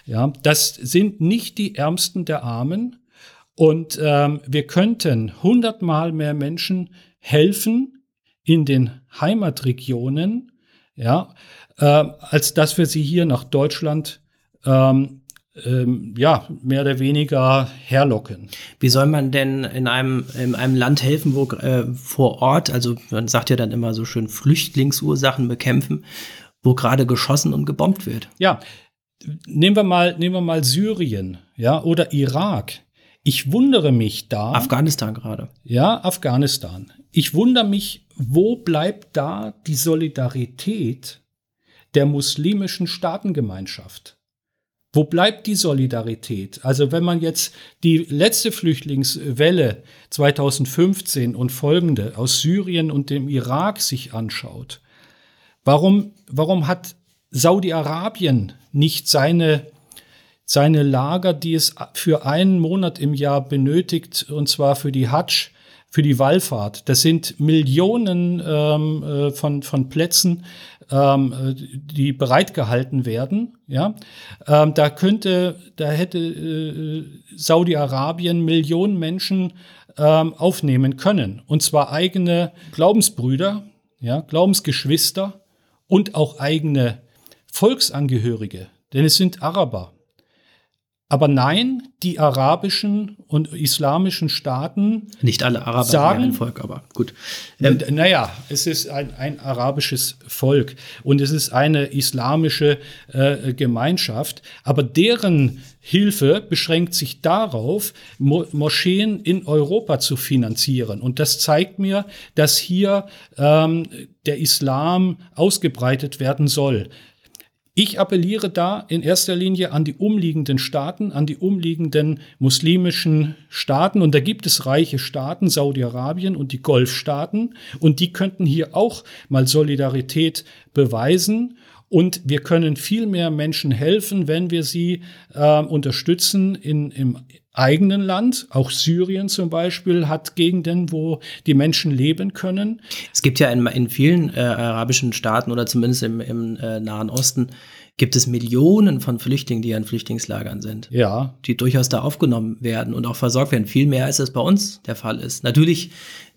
Ja, das sind nicht die Ärmsten der Armen, und ähm, wir könnten hundertmal mehr Menschen helfen in den Heimatregionen, ja, äh, als dass wir sie hier nach Deutschland ähm, ähm, ja, mehr oder weniger herlocken. Wie soll man denn in einem, in einem Land helfen, wo äh, vor Ort, also man sagt ja dann immer so schön Flüchtlingsursachen bekämpfen, wo gerade geschossen und gebombt wird? Ja, nehmen wir mal, nehmen wir mal Syrien, ja, oder Irak. Ich wundere mich da. Afghanistan gerade. Ja, Afghanistan. Ich wundere mich, wo bleibt da die Solidarität der muslimischen Staatengemeinschaft? Wo bleibt die Solidarität? Also wenn man jetzt die letzte Flüchtlingswelle 2015 und folgende aus Syrien und dem Irak sich anschaut, warum, warum hat Saudi-Arabien nicht seine seine Lager, die es für einen Monat im Jahr benötigt, und zwar für die Hatsch, für die Wallfahrt. Das sind Millionen ähm, äh, von, von Plätzen, ähm, äh, die bereitgehalten werden. Ja, ähm, da könnte, da hätte äh, Saudi-Arabien Millionen Menschen ähm, aufnehmen können, und zwar eigene Glaubensbrüder, ja, Glaubensgeschwister und auch eigene Volksangehörige, denn es sind Araber. Aber nein, die arabischen und islamischen Staaten. Nicht alle Araber sagen, ein Volk, aber gut. Ähm, naja, es ist ein, ein, arabisches Volk und es ist eine islamische äh, Gemeinschaft, aber deren Hilfe beschränkt sich darauf, Mo Moscheen in Europa zu finanzieren. Und das zeigt mir, dass hier ähm, der Islam ausgebreitet werden soll. Ich appelliere da in erster Linie an die umliegenden Staaten, an die umliegenden muslimischen Staaten. Und da gibt es reiche Staaten, Saudi-Arabien und die Golfstaaten. Und die könnten hier auch mal Solidarität beweisen. Und wir können viel mehr Menschen helfen, wenn wir sie äh, unterstützen in, im eigenen Land. Auch Syrien zum Beispiel hat Gegenden, wo die Menschen leben können. Es gibt ja in, in vielen äh, arabischen Staaten oder zumindest im, im äh, Nahen Osten gibt es Millionen von Flüchtlingen, die an Flüchtlingslagern sind. Ja. Die durchaus da aufgenommen werden und auch versorgt werden. Viel mehr als es bei uns der Fall ist. Natürlich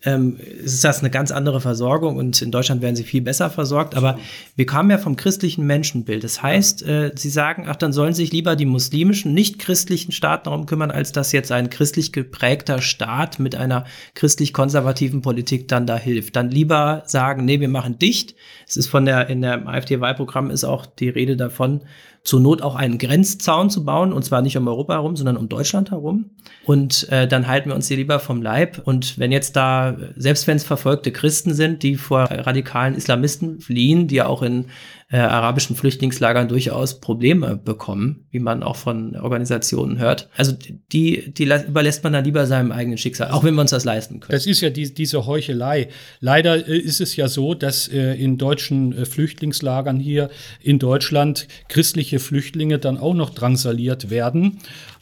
ähm, ist das eine ganz andere Versorgung und in Deutschland werden sie viel besser versorgt. Aber wir kamen ja vom christlichen Menschenbild. Das heißt, äh, sie sagen, ach, dann sollen sich lieber die muslimischen, nicht christlichen Staaten darum kümmern, als dass jetzt ein christlich geprägter Staat mit einer christlich-konservativen Politik dann da hilft. Dann lieber sagen, nee, wir machen dicht. Es ist von der, in der AfD-Wahlprogramm ist auch die Rede davon, zur Not auch einen Grenzzaun zu bauen, und zwar nicht um Europa herum, sondern um Deutschland herum. Und äh, dann halten wir uns hier lieber vom Leib. Und wenn jetzt da, selbst wenn es verfolgte Christen sind, die vor radikalen Islamisten fliehen, die ja auch in äh, arabischen Flüchtlingslagern durchaus Probleme bekommen, wie man auch von Organisationen hört. Also die, die überlässt man dann lieber seinem eigenen Schicksal, auch wenn wir uns das leisten können. Das ist ja die, diese Heuchelei. Leider äh, ist es ja so, dass äh, in deutschen äh, Flüchtlingslagern hier in Deutschland christliche Flüchtlinge dann auch noch drangsaliert werden.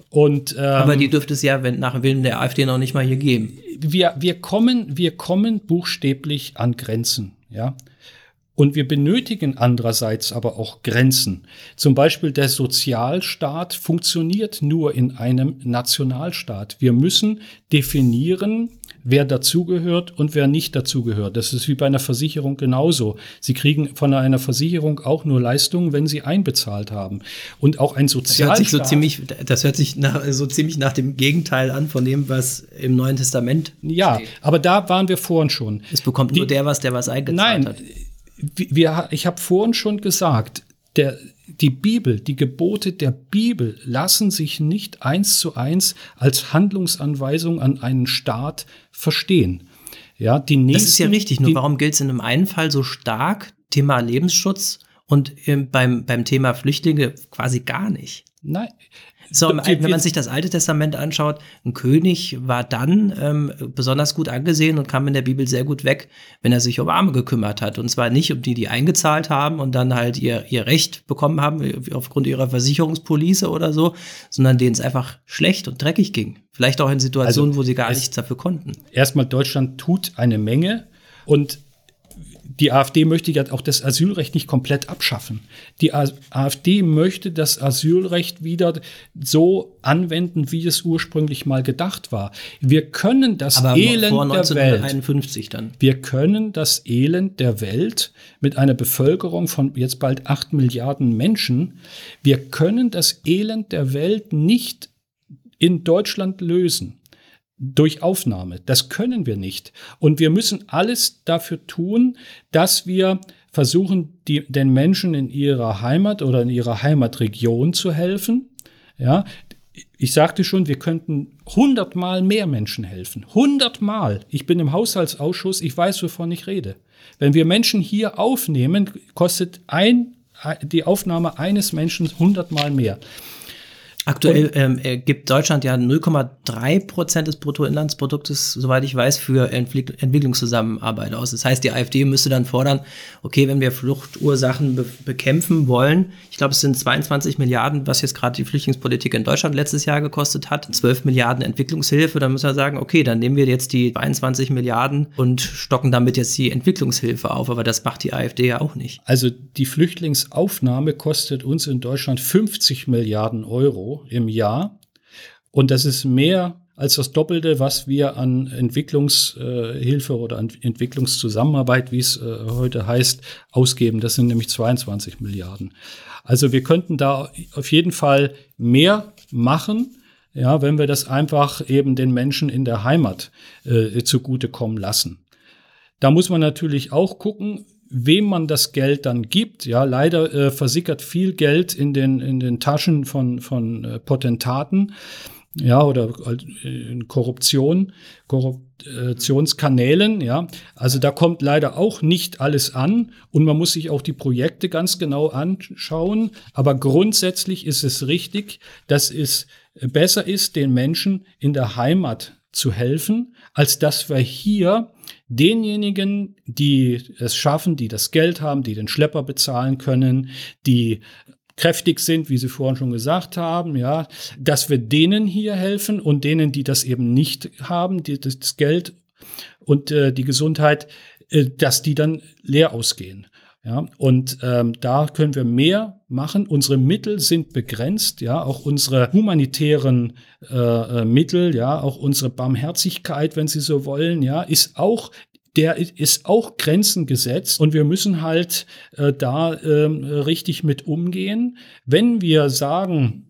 Und, ähm, Aber die dürfte es ja wenn, nach dem Willen der AfD noch nicht mal hier geben. Wir, wir, kommen, wir kommen buchstäblich an Grenzen. Ja, und wir benötigen andererseits aber auch Grenzen. Zum Beispiel der Sozialstaat funktioniert nur in einem Nationalstaat. Wir müssen definieren, wer dazugehört und wer nicht dazugehört. Das ist wie bei einer Versicherung genauso. Sie kriegen von einer Versicherung auch nur Leistungen, wenn sie einbezahlt haben. Und auch ein Sozialstaat. Das hört sich so ziemlich, das hört sich nach, so ziemlich nach dem Gegenteil an von dem, was im Neuen Testament Ja, steht. aber da waren wir vorhin schon. Es bekommt Die, nur der was, der was eingezahlt nein, hat. Nein, wir, ich habe vorhin schon gesagt, der, die Bibel, die Gebote der Bibel lassen sich nicht eins zu eins als Handlungsanweisung an einen Staat verstehen. Ja, die nächsten, das ist ja richtig, nur warum gilt es in einem einen Fall so stark, Thema Lebensschutz, und beim, beim Thema Flüchtlinge quasi gar nicht? Nein, so, wenn man sich das Alte Testament anschaut, ein König war dann ähm, besonders gut angesehen und kam in der Bibel sehr gut weg, wenn er sich um Arme gekümmert hat. Und zwar nicht um die, die eingezahlt haben und dann halt ihr, ihr Recht bekommen haben aufgrund ihrer Versicherungspolice oder so, sondern denen es einfach schlecht und dreckig ging. Vielleicht auch in Situationen, also, wo sie gar nichts dafür konnten. Erstmal, Deutschland tut eine Menge und die AfD möchte ja auch das Asylrecht nicht komplett abschaffen. Die AfD möchte das Asylrecht wieder so anwenden, wie es ursprünglich mal gedacht war. Wir können das Aber Elend vor der Welt. Dann. Wir können das Elend der Welt mit einer Bevölkerung von jetzt bald acht Milliarden Menschen. Wir können das Elend der Welt nicht in Deutschland lösen durch Aufnahme. Das können wir nicht. Und wir müssen alles dafür tun, dass wir versuchen, die, den Menschen in ihrer Heimat oder in ihrer Heimatregion zu helfen. Ja, ich sagte schon, wir könnten hundertmal mehr Menschen helfen. Hundertmal. Ich bin im Haushaltsausschuss, ich weiß, wovon ich rede. Wenn wir Menschen hier aufnehmen, kostet ein, die Aufnahme eines Menschen hundertmal mehr. Aktuell ähm, gibt Deutschland ja 0,3 Prozent des Bruttoinlandsproduktes, soweit ich weiß, für Entwick Entwicklungszusammenarbeit aus. Das heißt, die AfD müsste dann fordern, okay, wenn wir Fluchtursachen be bekämpfen wollen, ich glaube, es sind 22 Milliarden, was jetzt gerade die Flüchtlingspolitik in Deutschland letztes Jahr gekostet hat, 12 Milliarden Entwicklungshilfe, dann müssen wir sagen, okay, dann nehmen wir jetzt die 22 Milliarden und stocken damit jetzt die Entwicklungshilfe auf. Aber das macht die AfD ja auch nicht. Also die Flüchtlingsaufnahme kostet uns in Deutschland 50 Milliarden Euro im Jahr. Und das ist mehr als das Doppelte, was wir an Entwicklungshilfe oder an Entwicklungszusammenarbeit, wie es äh, heute heißt, ausgeben. Das sind nämlich 22 Milliarden. Also wir könnten da auf jeden Fall mehr machen, ja, wenn wir das einfach eben den Menschen in der Heimat äh, zugutekommen lassen. Da muss man natürlich auch gucken, wem man das Geld dann gibt. Ja, leider äh, versickert viel Geld in den, in den Taschen von, von äh, Potentaten. Ja, oder äh, in Korruption, Korruptionskanälen, ja. Also da kommt leider auch nicht alles an und man muss sich auch die Projekte ganz genau anschauen. Aber grundsätzlich ist es richtig, dass es besser ist, den Menschen in der Heimat zu helfen, als dass wir hier denjenigen, die es schaffen, die das Geld haben, die den Schlepper bezahlen können, die kräftig sind, wie Sie vorhin schon gesagt haben, ja, dass wir denen hier helfen und denen, die das eben nicht haben, die das Geld und äh, die Gesundheit, äh, dass die dann leer ausgehen. Ja, und ähm, da können wir mehr machen. Unsere Mittel sind begrenzt, ja, auch unsere humanitären äh, äh, Mittel, ja, auch unsere Barmherzigkeit, wenn Sie so wollen, ja, ist auch der ist auch Grenzen gesetzt und wir müssen halt äh, da äh, richtig mit umgehen. Wenn wir sagen,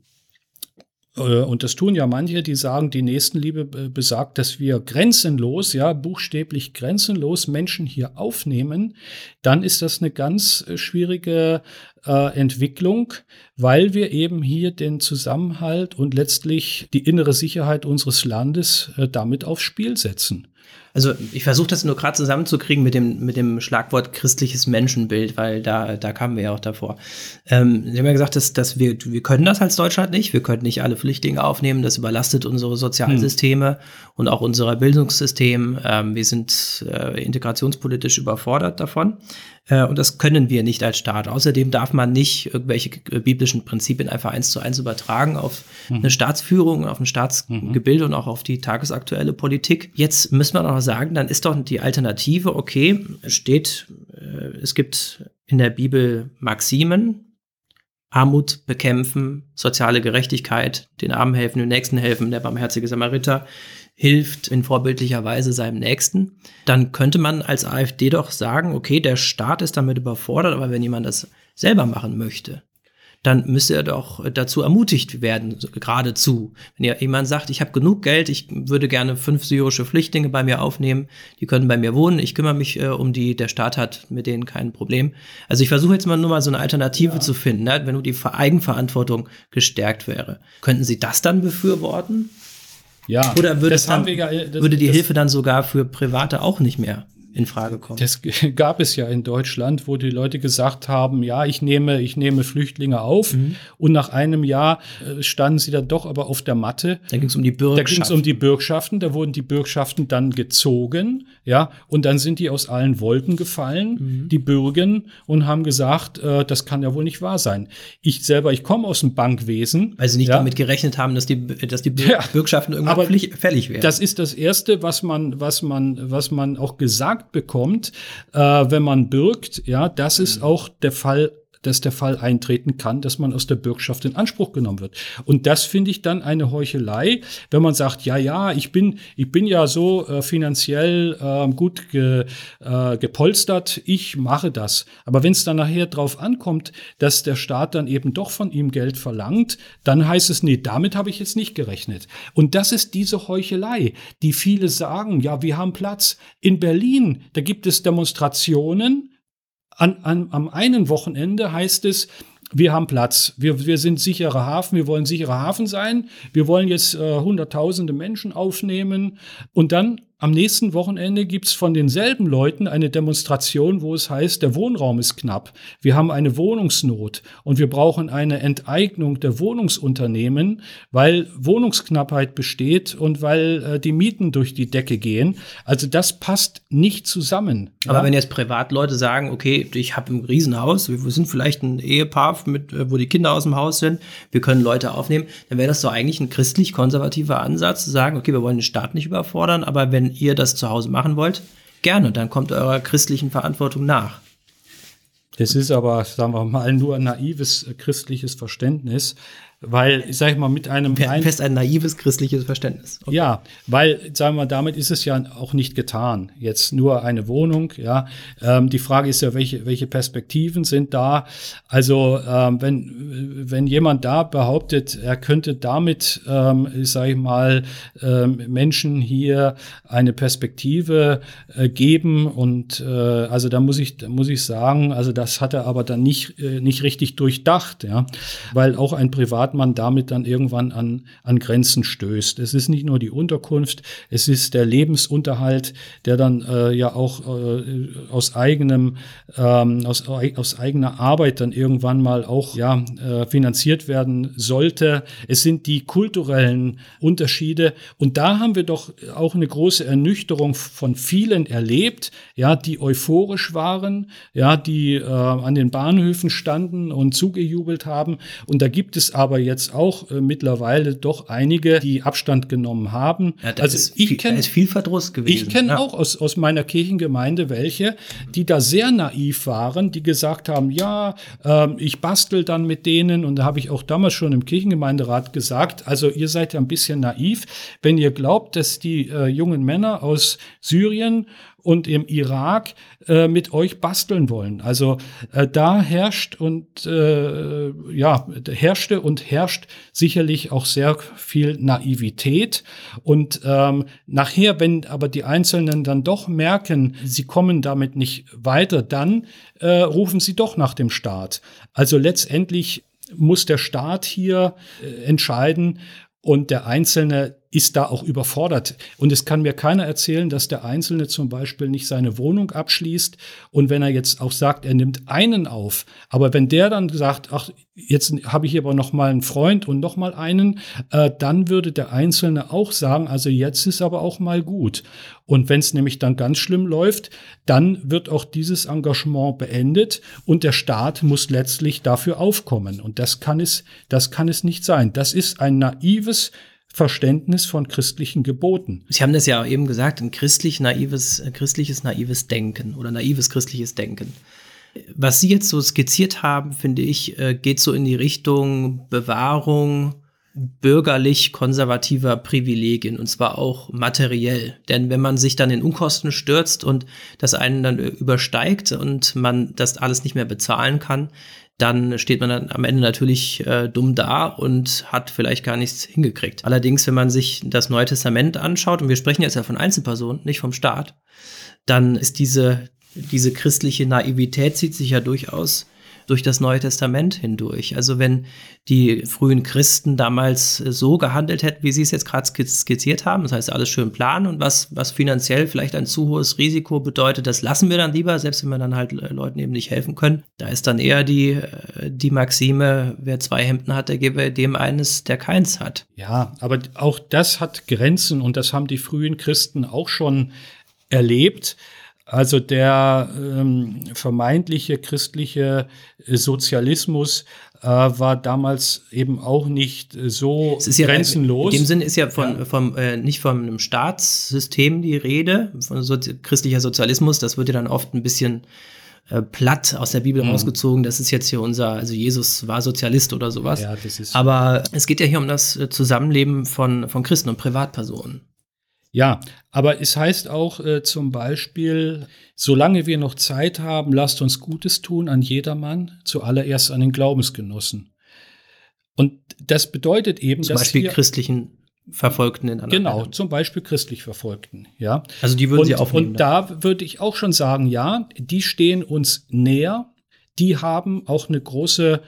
und das tun ja manche, die sagen, die Nächstenliebe besagt, dass wir grenzenlos, ja, buchstäblich grenzenlos Menschen hier aufnehmen, dann ist das eine ganz äh, schwierige äh, Entwicklung, weil wir eben hier den Zusammenhalt und letztlich die innere Sicherheit unseres Landes äh, damit aufs Spiel setzen. Also ich versuche das nur gerade zusammenzukriegen mit dem, mit dem Schlagwort christliches Menschenbild, weil da, da kamen wir ja auch davor. Ähm, Sie haben ja gesagt, dass, dass wir, wir können das als Deutschland nicht. Wir können nicht alle Flüchtlinge aufnehmen. Das überlastet unsere Sozialsysteme hm. und auch unser Bildungssystem. Ähm, wir sind äh, integrationspolitisch überfordert davon. Äh, und das können wir nicht als Staat. Außerdem darf man nicht irgendwelche biblischen Prinzipien einfach eins zu eins übertragen auf mhm. eine Staatsführung, auf ein Staatsgebilde mhm. und auch auf die tagesaktuelle Politik. Jetzt müssen wir noch sagen, dann ist doch die Alternative, okay, es steht, äh, es gibt in der Bibel Maximen, Armut bekämpfen, soziale Gerechtigkeit, den Armen helfen, den Nächsten helfen, der barmherzige Samariter hilft in vorbildlicher Weise seinem Nächsten, dann könnte man als AfD doch sagen, okay, der Staat ist damit überfordert, aber wenn jemand das selber machen möchte, dann müsste er doch dazu ermutigt werden, geradezu. Wenn ja jemand sagt, ich habe genug Geld, ich würde gerne fünf syrische Flüchtlinge bei mir aufnehmen, die können bei mir wohnen, ich kümmere mich äh, um die, der Staat hat mit denen kein Problem. Also ich versuche jetzt mal nur mal so eine Alternative ja. zu finden, ne? wenn nur die Eigenverantwortung gestärkt wäre. Könnten Sie das dann befürworten? Ja, Oder würde, dann, ja, das, würde die das, Hilfe dann sogar für Private auch nicht mehr in Frage kommen. Das gab es ja in Deutschland, wo die Leute gesagt haben, ja, ich nehme, ich nehme Flüchtlinge auf mhm. und nach einem Jahr äh, standen sie dann doch aber auf der Matte. Da ging es um die Bürgschaften. Da ging es um die Bürgschaften, da wurden die Bürgschaften dann gezogen, ja, und dann sind die aus allen Wolken gefallen, mhm. die Bürgen, und haben gesagt, äh, das kann ja wohl nicht wahr sein. Ich selber, ich komme aus dem Bankwesen. Weil sie nicht ja. damit gerechnet haben, dass die, dass die ja. Bürgschaften irgendwann fällig werden. Das ist das Erste, was man, was man, was man auch gesagt bekommt, äh, wenn man bürgt, ja, das ist mhm. auch der Fall dass der Fall eintreten kann, dass man aus der Bürgschaft in Anspruch genommen wird. Und das finde ich dann eine Heuchelei, wenn man sagt, ja, ja, ich bin, ich bin ja so äh, finanziell äh, gut ge, äh, gepolstert, ich mache das. Aber wenn es dann nachher drauf ankommt, dass der Staat dann eben doch von ihm Geld verlangt, dann heißt es, nee, damit habe ich jetzt nicht gerechnet. Und das ist diese Heuchelei, die viele sagen, ja, wir haben Platz. In Berlin, da gibt es Demonstrationen, an, an, am einen Wochenende heißt es, wir haben Platz, wir, wir sind sicherer Hafen, wir wollen sicherer Hafen sein, wir wollen jetzt äh, hunderttausende Menschen aufnehmen. Und dann am nächsten Wochenende gibt's von denselben Leuten eine Demonstration, wo es heißt, der Wohnraum ist knapp. Wir haben eine Wohnungsnot und wir brauchen eine Enteignung der Wohnungsunternehmen, weil Wohnungsknappheit besteht und weil äh, die Mieten durch die Decke gehen. Also das passt nicht zusammen. Aber ja? wenn jetzt Privatleute sagen, okay, ich habe ein Riesenhaus, wir sind vielleicht ein Ehepaar, mit, äh, wo die Kinder aus dem Haus sind, wir können Leute aufnehmen, dann wäre das doch eigentlich ein christlich-konservativer Ansatz, zu sagen, okay, wir wollen den Staat nicht überfordern, aber wenn ihr das zu Hause machen wollt, gerne, dann kommt eurer christlichen Verantwortung nach. Das ist aber, sagen wir mal, nur ein naives christliches Verständnis. Weil, ich sage mal, mit einem. Wir fest ein naives christliches Verständnis. Okay. Ja, weil, sagen wir mal, damit ist es ja auch nicht getan. Jetzt nur eine Wohnung, ja. Ähm, die Frage ist ja, welche, welche Perspektiven sind da? Also, ähm, wenn, wenn jemand da behauptet, er könnte damit, ähm, sage ich mal, ähm, Menschen hier eine Perspektive äh, geben und äh, also da muss ich, da muss ich sagen, also das hat er aber dann nicht, äh, nicht richtig durchdacht, ja. Weil auch ein Privat man damit dann irgendwann an, an Grenzen stößt. Es ist nicht nur die Unterkunft, es ist der Lebensunterhalt, der dann äh, ja auch äh, aus eigenem, ähm, aus, aus eigener Arbeit dann irgendwann mal auch ja, äh, finanziert werden sollte. Es sind die kulturellen Unterschiede und da haben wir doch auch eine große Ernüchterung von vielen erlebt, ja, die euphorisch waren, ja, die äh, an den Bahnhöfen standen und zugejubelt haben. Und da gibt es aber aber jetzt auch äh, mittlerweile doch einige, die Abstand genommen haben. Ja, also ich kenne viel Verdruss gewesen. Ich kenne ja. auch aus, aus meiner Kirchengemeinde welche, die da sehr naiv waren, die gesagt haben, ja, äh, ich bastel dann mit denen und da habe ich auch damals schon im Kirchengemeinderat gesagt, also ihr seid ja ein bisschen naiv, wenn ihr glaubt, dass die äh, jungen Männer aus Syrien und im Irak äh, mit euch basteln wollen. Also äh, da herrscht und äh, ja, herrschte und herrscht sicherlich auch sehr viel Naivität. Und ähm, nachher, wenn aber die Einzelnen dann doch merken, sie kommen damit nicht weiter, dann äh, rufen sie doch nach dem Staat. Also letztendlich muss der Staat hier äh, entscheiden und der Einzelne ist da auch überfordert. Und es kann mir keiner erzählen, dass der Einzelne zum Beispiel nicht seine Wohnung abschließt. Und wenn er jetzt auch sagt, er nimmt einen auf, aber wenn der dann sagt, ach, jetzt habe ich aber noch mal einen Freund und noch mal einen, äh, dann würde der Einzelne auch sagen, also jetzt ist aber auch mal gut. Und wenn es nämlich dann ganz schlimm läuft, dann wird auch dieses Engagement beendet und der Staat muss letztlich dafür aufkommen. Und das kann es, das kann es nicht sein. Das ist ein naives Verständnis von christlichen Geboten. Sie haben das ja eben gesagt, ein christlich naives, äh, christliches naives Denken oder naives christliches Denken. Was Sie jetzt so skizziert haben, finde ich, äh, geht so in die Richtung Bewahrung bürgerlich-konservativer Privilegien und zwar auch materiell. Denn wenn man sich dann in Unkosten stürzt und das einen dann übersteigt und man das alles nicht mehr bezahlen kann, dann steht man dann am Ende natürlich äh, dumm da und hat vielleicht gar nichts hingekriegt. Allerdings, wenn man sich das Neue Testament anschaut, und wir sprechen jetzt ja von Einzelpersonen, nicht vom Staat, dann ist diese, diese christliche Naivität zieht sich ja durchaus durch das Neue Testament hindurch. Also wenn die frühen Christen damals so gehandelt hätten, wie sie es jetzt gerade skizziert haben, das heißt alles schön planen und was, was finanziell vielleicht ein zu hohes Risiko bedeutet, das lassen wir dann lieber, selbst wenn wir dann halt äh, Leuten eben nicht helfen können. Da ist dann eher die, äh, die Maxime, wer zwei Hemden hat, der gebe dem eines, der keins hat. Ja, aber auch das hat Grenzen und das haben die frühen Christen auch schon erlebt. Also der ähm, vermeintliche christliche äh, Sozialismus äh, war damals eben auch nicht äh, so ja, grenzenlos. In dem Sinne ist ja von, ja. vom äh, nicht von einem Staatssystem die Rede, von so, christlicher Sozialismus. Das wird ja dann oft ein bisschen äh, platt aus der Bibel mhm. rausgezogen. Das ist jetzt hier unser, also Jesus war Sozialist oder sowas. Ja, das ist Aber es geht ja hier um das Zusammenleben von, von Christen und Privatpersonen. Ja, aber es heißt auch äh, zum Beispiel, solange wir noch Zeit haben, lasst uns Gutes tun an jedermann, zuallererst an den Glaubensgenossen. Und das bedeutet eben, zum dass Beispiel wir, christlichen Verfolgten in anderen Genau, zum Beispiel christlich Verfolgten, ja. Also die würden und, Sie aufnehmen. Und da würde ich auch schon sagen, ja, die stehen uns näher, die haben auch eine große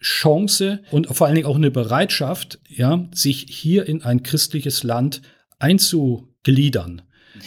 Chance und vor allen Dingen auch eine Bereitschaft, ja, sich hier in ein christliches Land einzugliedern.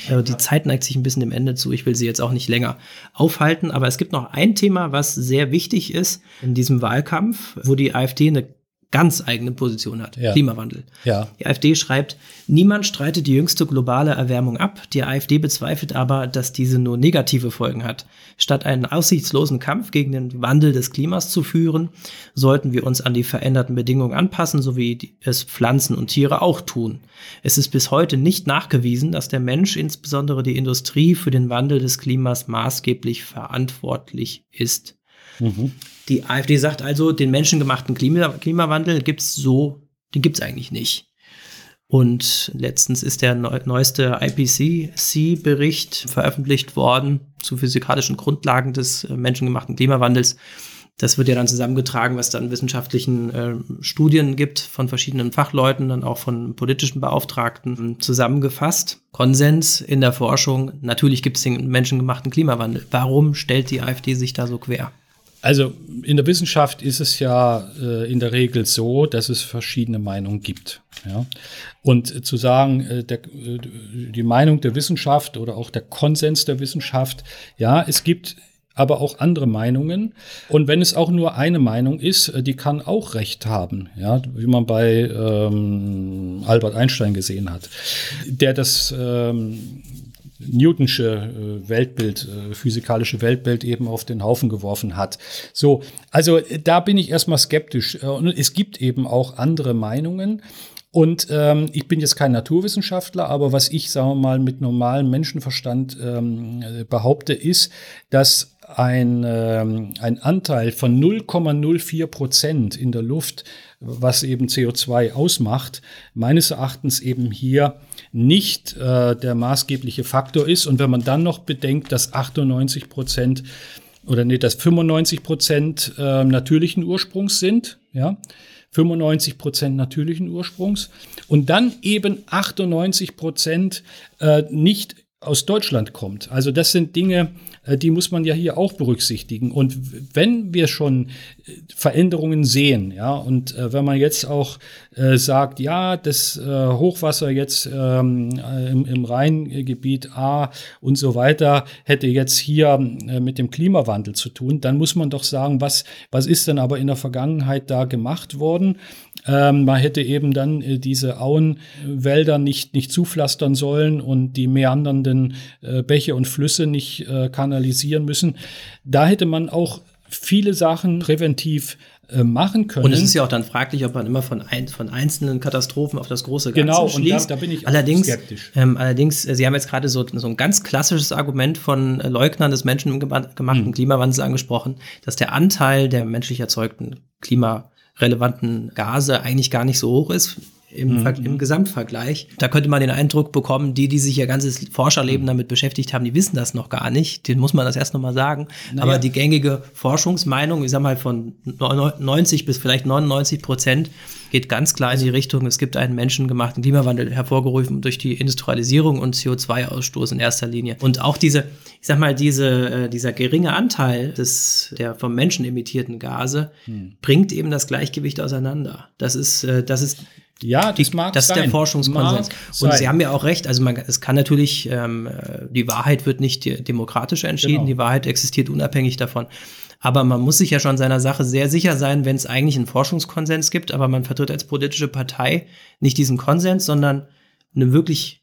Also die Zeit neigt sich ein bisschen dem Ende zu. Ich will sie jetzt auch nicht länger aufhalten, aber es gibt noch ein Thema, was sehr wichtig ist in diesem Wahlkampf, wo die AfD eine ganz eigene Position hat. Ja. Klimawandel. Ja. Die AfD schreibt, niemand streitet die jüngste globale Erwärmung ab. Die AfD bezweifelt aber, dass diese nur negative Folgen hat. Statt einen aussichtslosen Kampf gegen den Wandel des Klimas zu führen, sollten wir uns an die veränderten Bedingungen anpassen, so wie es Pflanzen und Tiere auch tun. Es ist bis heute nicht nachgewiesen, dass der Mensch, insbesondere die Industrie, für den Wandel des Klimas maßgeblich verantwortlich ist. Mhm. Die AfD sagt also, den menschengemachten Klima Klimawandel gibt es so, den gibt es eigentlich nicht. Und letztens ist der neueste IPCC-Bericht veröffentlicht worden zu physikalischen Grundlagen des äh, menschengemachten Klimawandels. Das wird ja dann zusammengetragen, was dann wissenschaftlichen äh, Studien gibt von verschiedenen Fachleuten, dann auch von politischen Beauftragten zusammengefasst. Konsens in der Forschung, natürlich gibt es den menschengemachten Klimawandel. Warum stellt die AfD sich da so quer? Also in der Wissenschaft ist es ja äh, in der Regel so, dass es verschiedene Meinungen gibt. Ja? Und äh, zu sagen, äh, der, äh, die Meinung der Wissenschaft oder auch der Konsens der Wissenschaft, ja, es gibt aber auch andere Meinungen. Und wenn es auch nur eine Meinung ist, äh, die kann auch Recht haben, ja, wie man bei ähm, Albert Einstein gesehen hat, der das ähm, Newtonsche äh, Weltbild, äh, physikalische Weltbild eben auf den Haufen geworfen hat. So, also äh, da bin ich erstmal skeptisch. Und es gibt eben auch andere Meinungen. Und ähm, ich bin jetzt kein Naturwissenschaftler, aber was ich, sagen wir mal, mit normalem Menschenverstand ähm, behaupte, ist, dass ein, ähm, ein Anteil von 0,04 Prozent in der Luft, was eben CO2 ausmacht, meines Erachtens eben hier nicht äh, der maßgebliche Faktor ist. Und wenn man dann noch bedenkt, dass 98 Prozent oder nee, dass 95 Prozent äh, natürlichen Ursprungs sind, ja, 95 Prozent natürlichen Ursprungs und dann eben 98 Prozent äh, nicht aus Deutschland kommt. Also das sind Dinge, die muss man ja hier auch berücksichtigen. Und wenn wir schon äh, Veränderungen sehen, ja, und äh, wenn man jetzt auch äh, sagt, ja, das äh, Hochwasser jetzt ähm, äh, im, im Rheingebiet A und so weiter hätte jetzt hier mit dem Klimawandel zu tun, dann muss man doch sagen, was, was ist denn aber in der Vergangenheit da gemacht worden? Ähm, man hätte eben dann äh, diese Auenwälder nicht, nicht zupflastern sollen und die meandernden äh, Bäche und Flüsse nicht äh, kanalisieren müssen. Da hätte man auch viele Sachen präventiv äh, machen können. Und es ist ja auch dann fraglich, ob man immer von, ein, von einzelnen Katastrophen auf das große Ganze genau, schließt. Genau, da, da, bin ich allerdings, skeptisch. Ähm, allerdings, äh, Sie haben jetzt gerade so, so ein ganz klassisches Argument von Leugnern des menschengemachten hm. Klimawandels angesprochen, dass der Anteil der menschlich erzeugten Klima relevanten Gase eigentlich gar nicht so hoch ist. Im, mhm. im, Gesamtvergleich. Da könnte man den Eindruck bekommen, die, die sich ihr ganzes Forscherleben damit beschäftigt haben, die wissen das noch gar nicht. Den muss man das erst nochmal sagen. Naja. Aber die gängige Forschungsmeinung, ich sag mal von 90 bis vielleicht 99 Prozent, geht ganz klar in die Richtung, es gibt einen menschengemachten Klimawandel hervorgerufen durch die Industrialisierung und CO2-Ausstoß in erster Linie. Und auch diese, ich sag mal, diese, äh, dieser geringe Anteil des, der vom Menschen emittierten Gase hm. bringt eben das Gleichgewicht auseinander. Das ist, äh, das ist ja, das mag Das ist sein. der Forschungskonsens. Und Sie haben ja auch recht. Also man, es kann natürlich, ähm, die Wahrheit wird nicht demokratisch entschieden. Genau. Die Wahrheit existiert unabhängig davon. Aber man muss sich ja schon seiner Sache sehr sicher sein, wenn es eigentlich einen Forschungskonsens gibt, aber man vertritt als politische Partei nicht diesen Konsens, sondern eine wirklich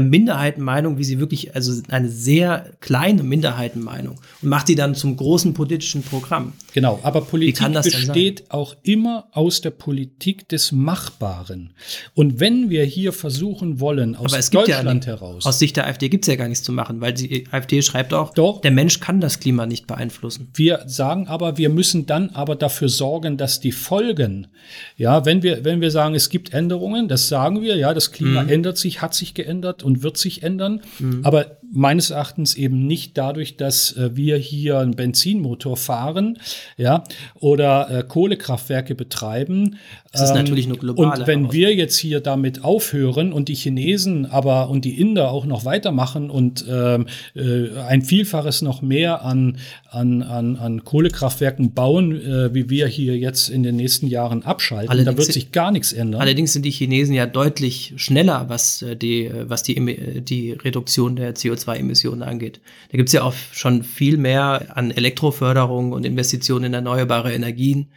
Minderheitenmeinung, wie sie wirklich, also eine sehr kleine Minderheitenmeinung und macht sie dann zum großen politischen Programm. Genau, aber Politik besteht auch immer aus der Politik des Machbaren. Und wenn wir hier versuchen wollen, aus Deutschland ja, heraus. Aus Sicht der AfD gibt es ja gar nichts zu machen, weil die AfD schreibt auch, Doch, der Mensch kann das Klima nicht beeinflussen. Wir sagen aber, wir müssen dann aber dafür sorgen, dass die Folgen, ja, wenn wir, wenn wir sagen, es gibt Änderungen, das sagen wir, ja, das Klima mhm. ändert sich, hat sich geändert und wird sich ändern. Mhm. Aber meines Erachtens eben nicht dadurch, dass äh, wir hier einen Benzinmotor fahren, ja, oder äh, Kohlekraftwerke betreiben. Das ist ähm, natürlich nur global. Und wenn wir jetzt hier damit aufhören und die Chinesen aber und die Inder auch noch weitermachen und ähm, äh, ein Vielfaches noch mehr an, an, an, an Kohlekraftwerken bauen, äh, wie wir hier jetzt in den nächsten Jahren abschalten, allerdings da wird sich gar nichts ändern. Allerdings sind die Chinesen ja deutlich schneller, was äh, die, was die, die Reduktion der CO2 CO2-Emissionen angeht. Da gibt es ja auch schon viel mehr an Elektroförderung und Investitionen in erneuerbare Energien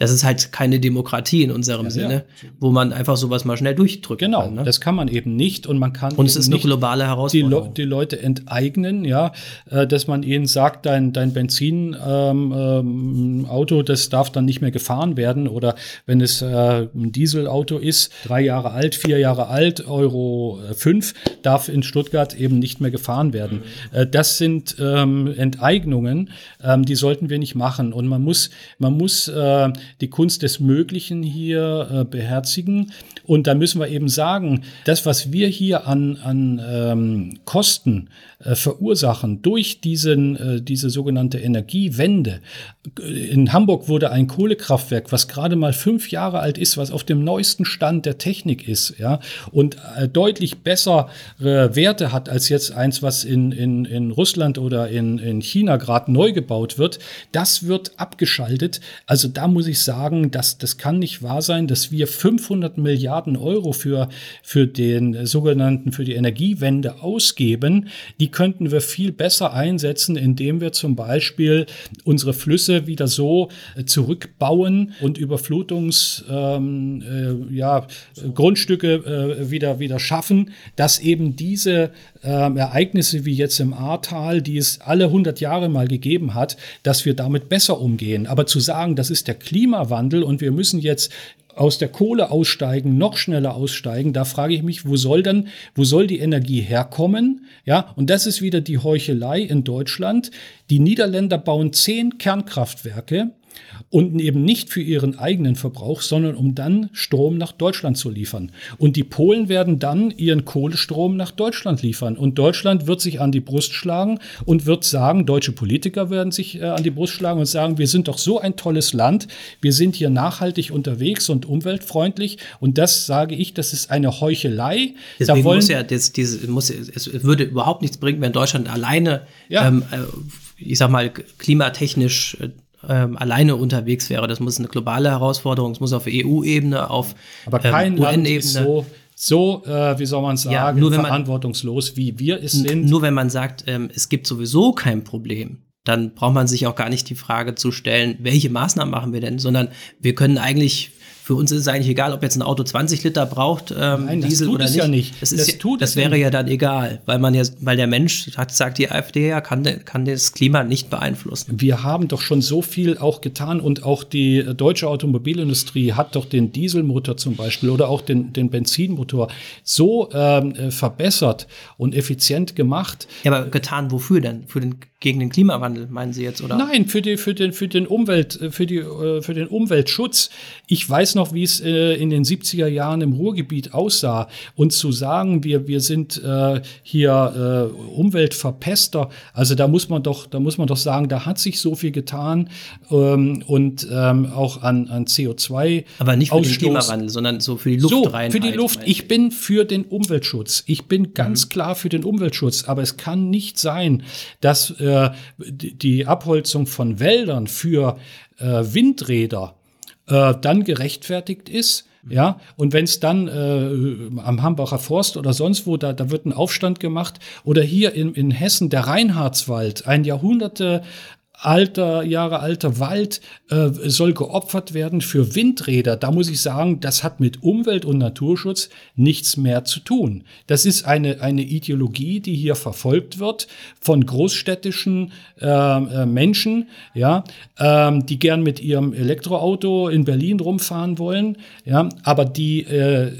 das ist halt keine Demokratie in unserem ja, Sinne, ja. wo man einfach sowas mal schnell durchdrückt. Genau, kann, ne? das kann man eben nicht und man kann und es ist eine globale Herausforderung. Die, Le die, Leute enteignen, ja, äh, dass man ihnen sagt, dein, dein Benzinauto, ähm, ähm, das darf dann nicht mehr gefahren werden oder wenn es äh, ein Dieselauto ist, drei Jahre alt, vier Jahre alt, Euro 5, darf in Stuttgart eben nicht mehr gefahren werden. Mhm. Äh, das sind ähm, Enteignungen, ähm, die sollten wir nicht machen und man muss, man muss äh, die Kunst des Möglichen hier äh, beherzigen. Und da müssen wir eben sagen, das, was wir hier an, an ähm, Kosten äh, verursachen durch diesen, äh, diese sogenannte Energiewende. In Hamburg wurde ein Kohlekraftwerk, was gerade mal fünf Jahre alt ist, was auf dem neuesten Stand der Technik ist, ja, und äh, deutlich bessere Werte hat als jetzt eins, was in, in, in Russland oder in, in China gerade neu gebaut wird. Das wird abgeschaltet. Also da muss ich sagen, dass, das kann nicht wahr sein, dass wir 500 Milliarden Euro für, für den sogenannten, für die Energiewende ausgeben. Die könnten wir viel besser einsetzen, indem wir zum Beispiel unsere Flüsse wieder so äh, zurückbauen und Überflutungs, ähm, äh, ja, äh, wieder, wieder schaffen, dass eben diese ähm, Ereignisse wie jetzt im Ahrtal, die es alle 100 Jahre mal gegeben hat, dass wir damit besser umgehen. Aber zu sagen, das ist der Klimawandel und wir müssen jetzt aus der Kohle aussteigen, noch schneller aussteigen, da frage ich mich, wo soll dann, wo soll die Energie herkommen? Ja, und das ist wieder die Heuchelei in Deutschland. Die Niederländer bauen zehn Kernkraftwerke und eben nicht für ihren eigenen Verbrauch, sondern um dann Strom nach Deutschland zu liefern. Und die Polen werden dann ihren Kohlestrom nach Deutschland liefern. Und Deutschland wird sich an die Brust schlagen und wird sagen, deutsche Politiker werden sich äh, an die Brust schlagen und sagen, wir sind doch so ein tolles Land, wir sind hier nachhaltig unterwegs und umweltfreundlich. Und das sage ich, das ist eine Heuchelei. Deswegen da muss ja, das, dieses, muss, es würde überhaupt nichts bringen, wenn Deutschland alleine, ja. ähm, äh, ich sag mal, klimatechnisch äh, ähm, alleine unterwegs wäre. Das muss eine globale Herausforderung, es muss auf EU-Ebene, auf Aber ähm, kein ähm, Land ist so so, äh, wie soll man sagen, ja, nur wenn verantwortungslos, wie wir es sind. Nur wenn man sagt, ähm, es gibt sowieso kein Problem, dann braucht man sich auch gar nicht die Frage zu stellen, welche Maßnahmen machen wir denn, sondern wir können eigentlich für uns ist es eigentlich egal, ob jetzt ein Auto 20 Liter braucht, ähm, Nein, Diesel oder nicht. Ja nicht. Das, ist das, tut das wäre ja dann egal, weil man ja, weil der Mensch, hat, sagt die AfD ja, kann, kann das Klima nicht beeinflussen. Wir haben doch schon so viel auch getan und auch die deutsche Automobilindustrie hat doch den Dieselmotor zum Beispiel oder auch den, den Benzinmotor so ähm, äh, verbessert und effizient gemacht. Ja, aber getan wofür denn? Für den gegen den Klimawandel, meinen Sie jetzt, oder? Nein, für, die, für, den, für, den, Umwelt, für, die, äh, für den Umweltschutz. Ich weiß noch, wie es äh, in den 70er Jahren im Ruhrgebiet aussah. Und zu sagen, wir, wir sind äh, hier Umweltverpester, also da muss man doch, da muss man doch sagen, da hat sich so viel getan ähm, und ähm, auch an, an CO2. Aber nicht für Ausstoß. den Klimawandel, sondern so für die Luft so, Für die Luft. Ich bin für den Umweltschutz. Ich bin ganz mhm. klar für den Umweltschutz. Aber es kann nicht sein, dass äh, die Abholzung von Wäldern für äh, Windräder äh, dann gerechtfertigt ist. Ja, und wenn es dann äh, am Hambacher Forst oder sonst wo, da, da wird ein Aufstand gemacht. Oder hier in, in Hessen der Reinhardswald, ein Jahrhunderte alter, Jahre alter Wald äh, soll geopfert werden für Windräder. Da muss ich sagen, das hat mit Umwelt- und Naturschutz nichts mehr zu tun. Das ist eine, eine Ideologie, die hier verfolgt wird von großstädtischen äh, äh Menschen, ja, ähm, die gern mit ihrem Elektroauto in Berlin rumfahren wollen, ja, aber die äh,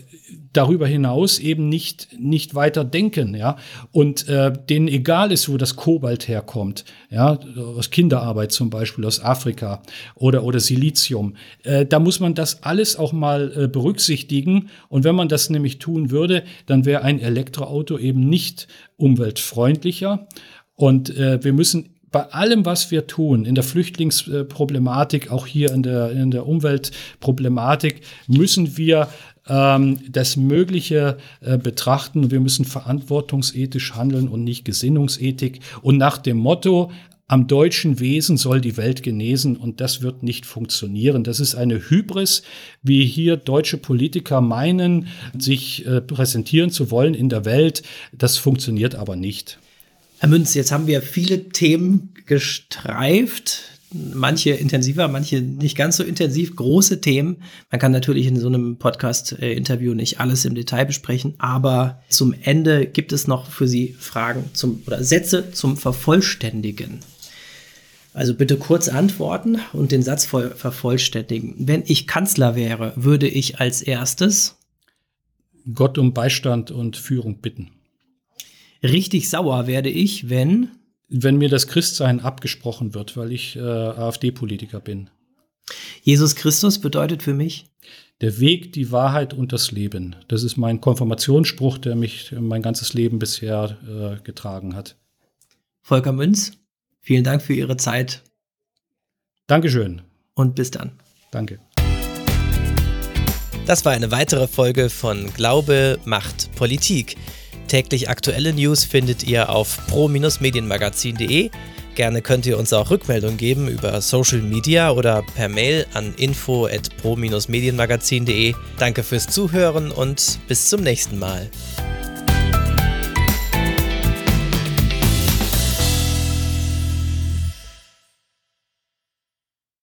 darüber hinaus eben nicht, nicht weiter denken, ja, und äh, denen egal ist, wo das Kobalt herkommt, ja, aus Kinderarbeit zum Beispiel, aus Afrika oder, oder Silizium. Äh, da muss man das alles auch mal äh, berücksichtigen und wenn man das nämlich tun würde, dann wäre ein Elektroauto eben nicht umweltfreundlicher und äh, wir müssen bei allem, was wir tun, in der Flüchtlingsproblematik, auch hier in der, in der Umweltproblematik, müssen wir das Mögliche äh, betrachten. Wir müssen verantwortungsethisch handeln und nicht Gesinnungsethik. Und nach dem Motto, am deutschen Wesen soll die Welt genesen und das wird nicht funktionieren. Das ist eine Hybris, wie hier deutsche Politiker meinen, sich äh, präsentieren zu wollen in der Welt. Das funktioniert aber nicht. Herr Münz, jetzt haben wir viele Themen gestreift manche intensiver, manche nicht ganz so intensiv, große Themen. Man kann natürlich in so einem Podcast-Interview nicht alles im Detail besprechen, aber zum Ende gibt es noch für Sie Fragen zum oder Sätze zum Vervollständigen. Also bitte kurz antworten und den Satz vervollständigen. Wenn ich Kanzler wäre, würde ich als erstes Gott um Beistand und Führung bitten. Richtig sauer werde ich, wenn wenn mir das Christsein abgesprochen wird, weil ich äh, AfD-Politiker bin. Jesus Christus bedeutet für mich? Der Weg, die Wahrheit und das Leben. Das ist mein Konfirmationsspruch, der mich mein ganzes Leben bisher äh, getragen hat. Volker Münz, vielen Dank für Ihre Zeit. Dankeschön. Und bis dann. Danke. Das war eine weitere Folge von Glaube macht Politik. Täglich aktuelle News findet ihr auf pro-medienmagazin.de. Gerne könnt ihr uns auch Rückmeldung geben über Social Media oder per Mail an info at pro-medienmagazin.de. Danke fürs Zuhören und bis zum nächsten Mal.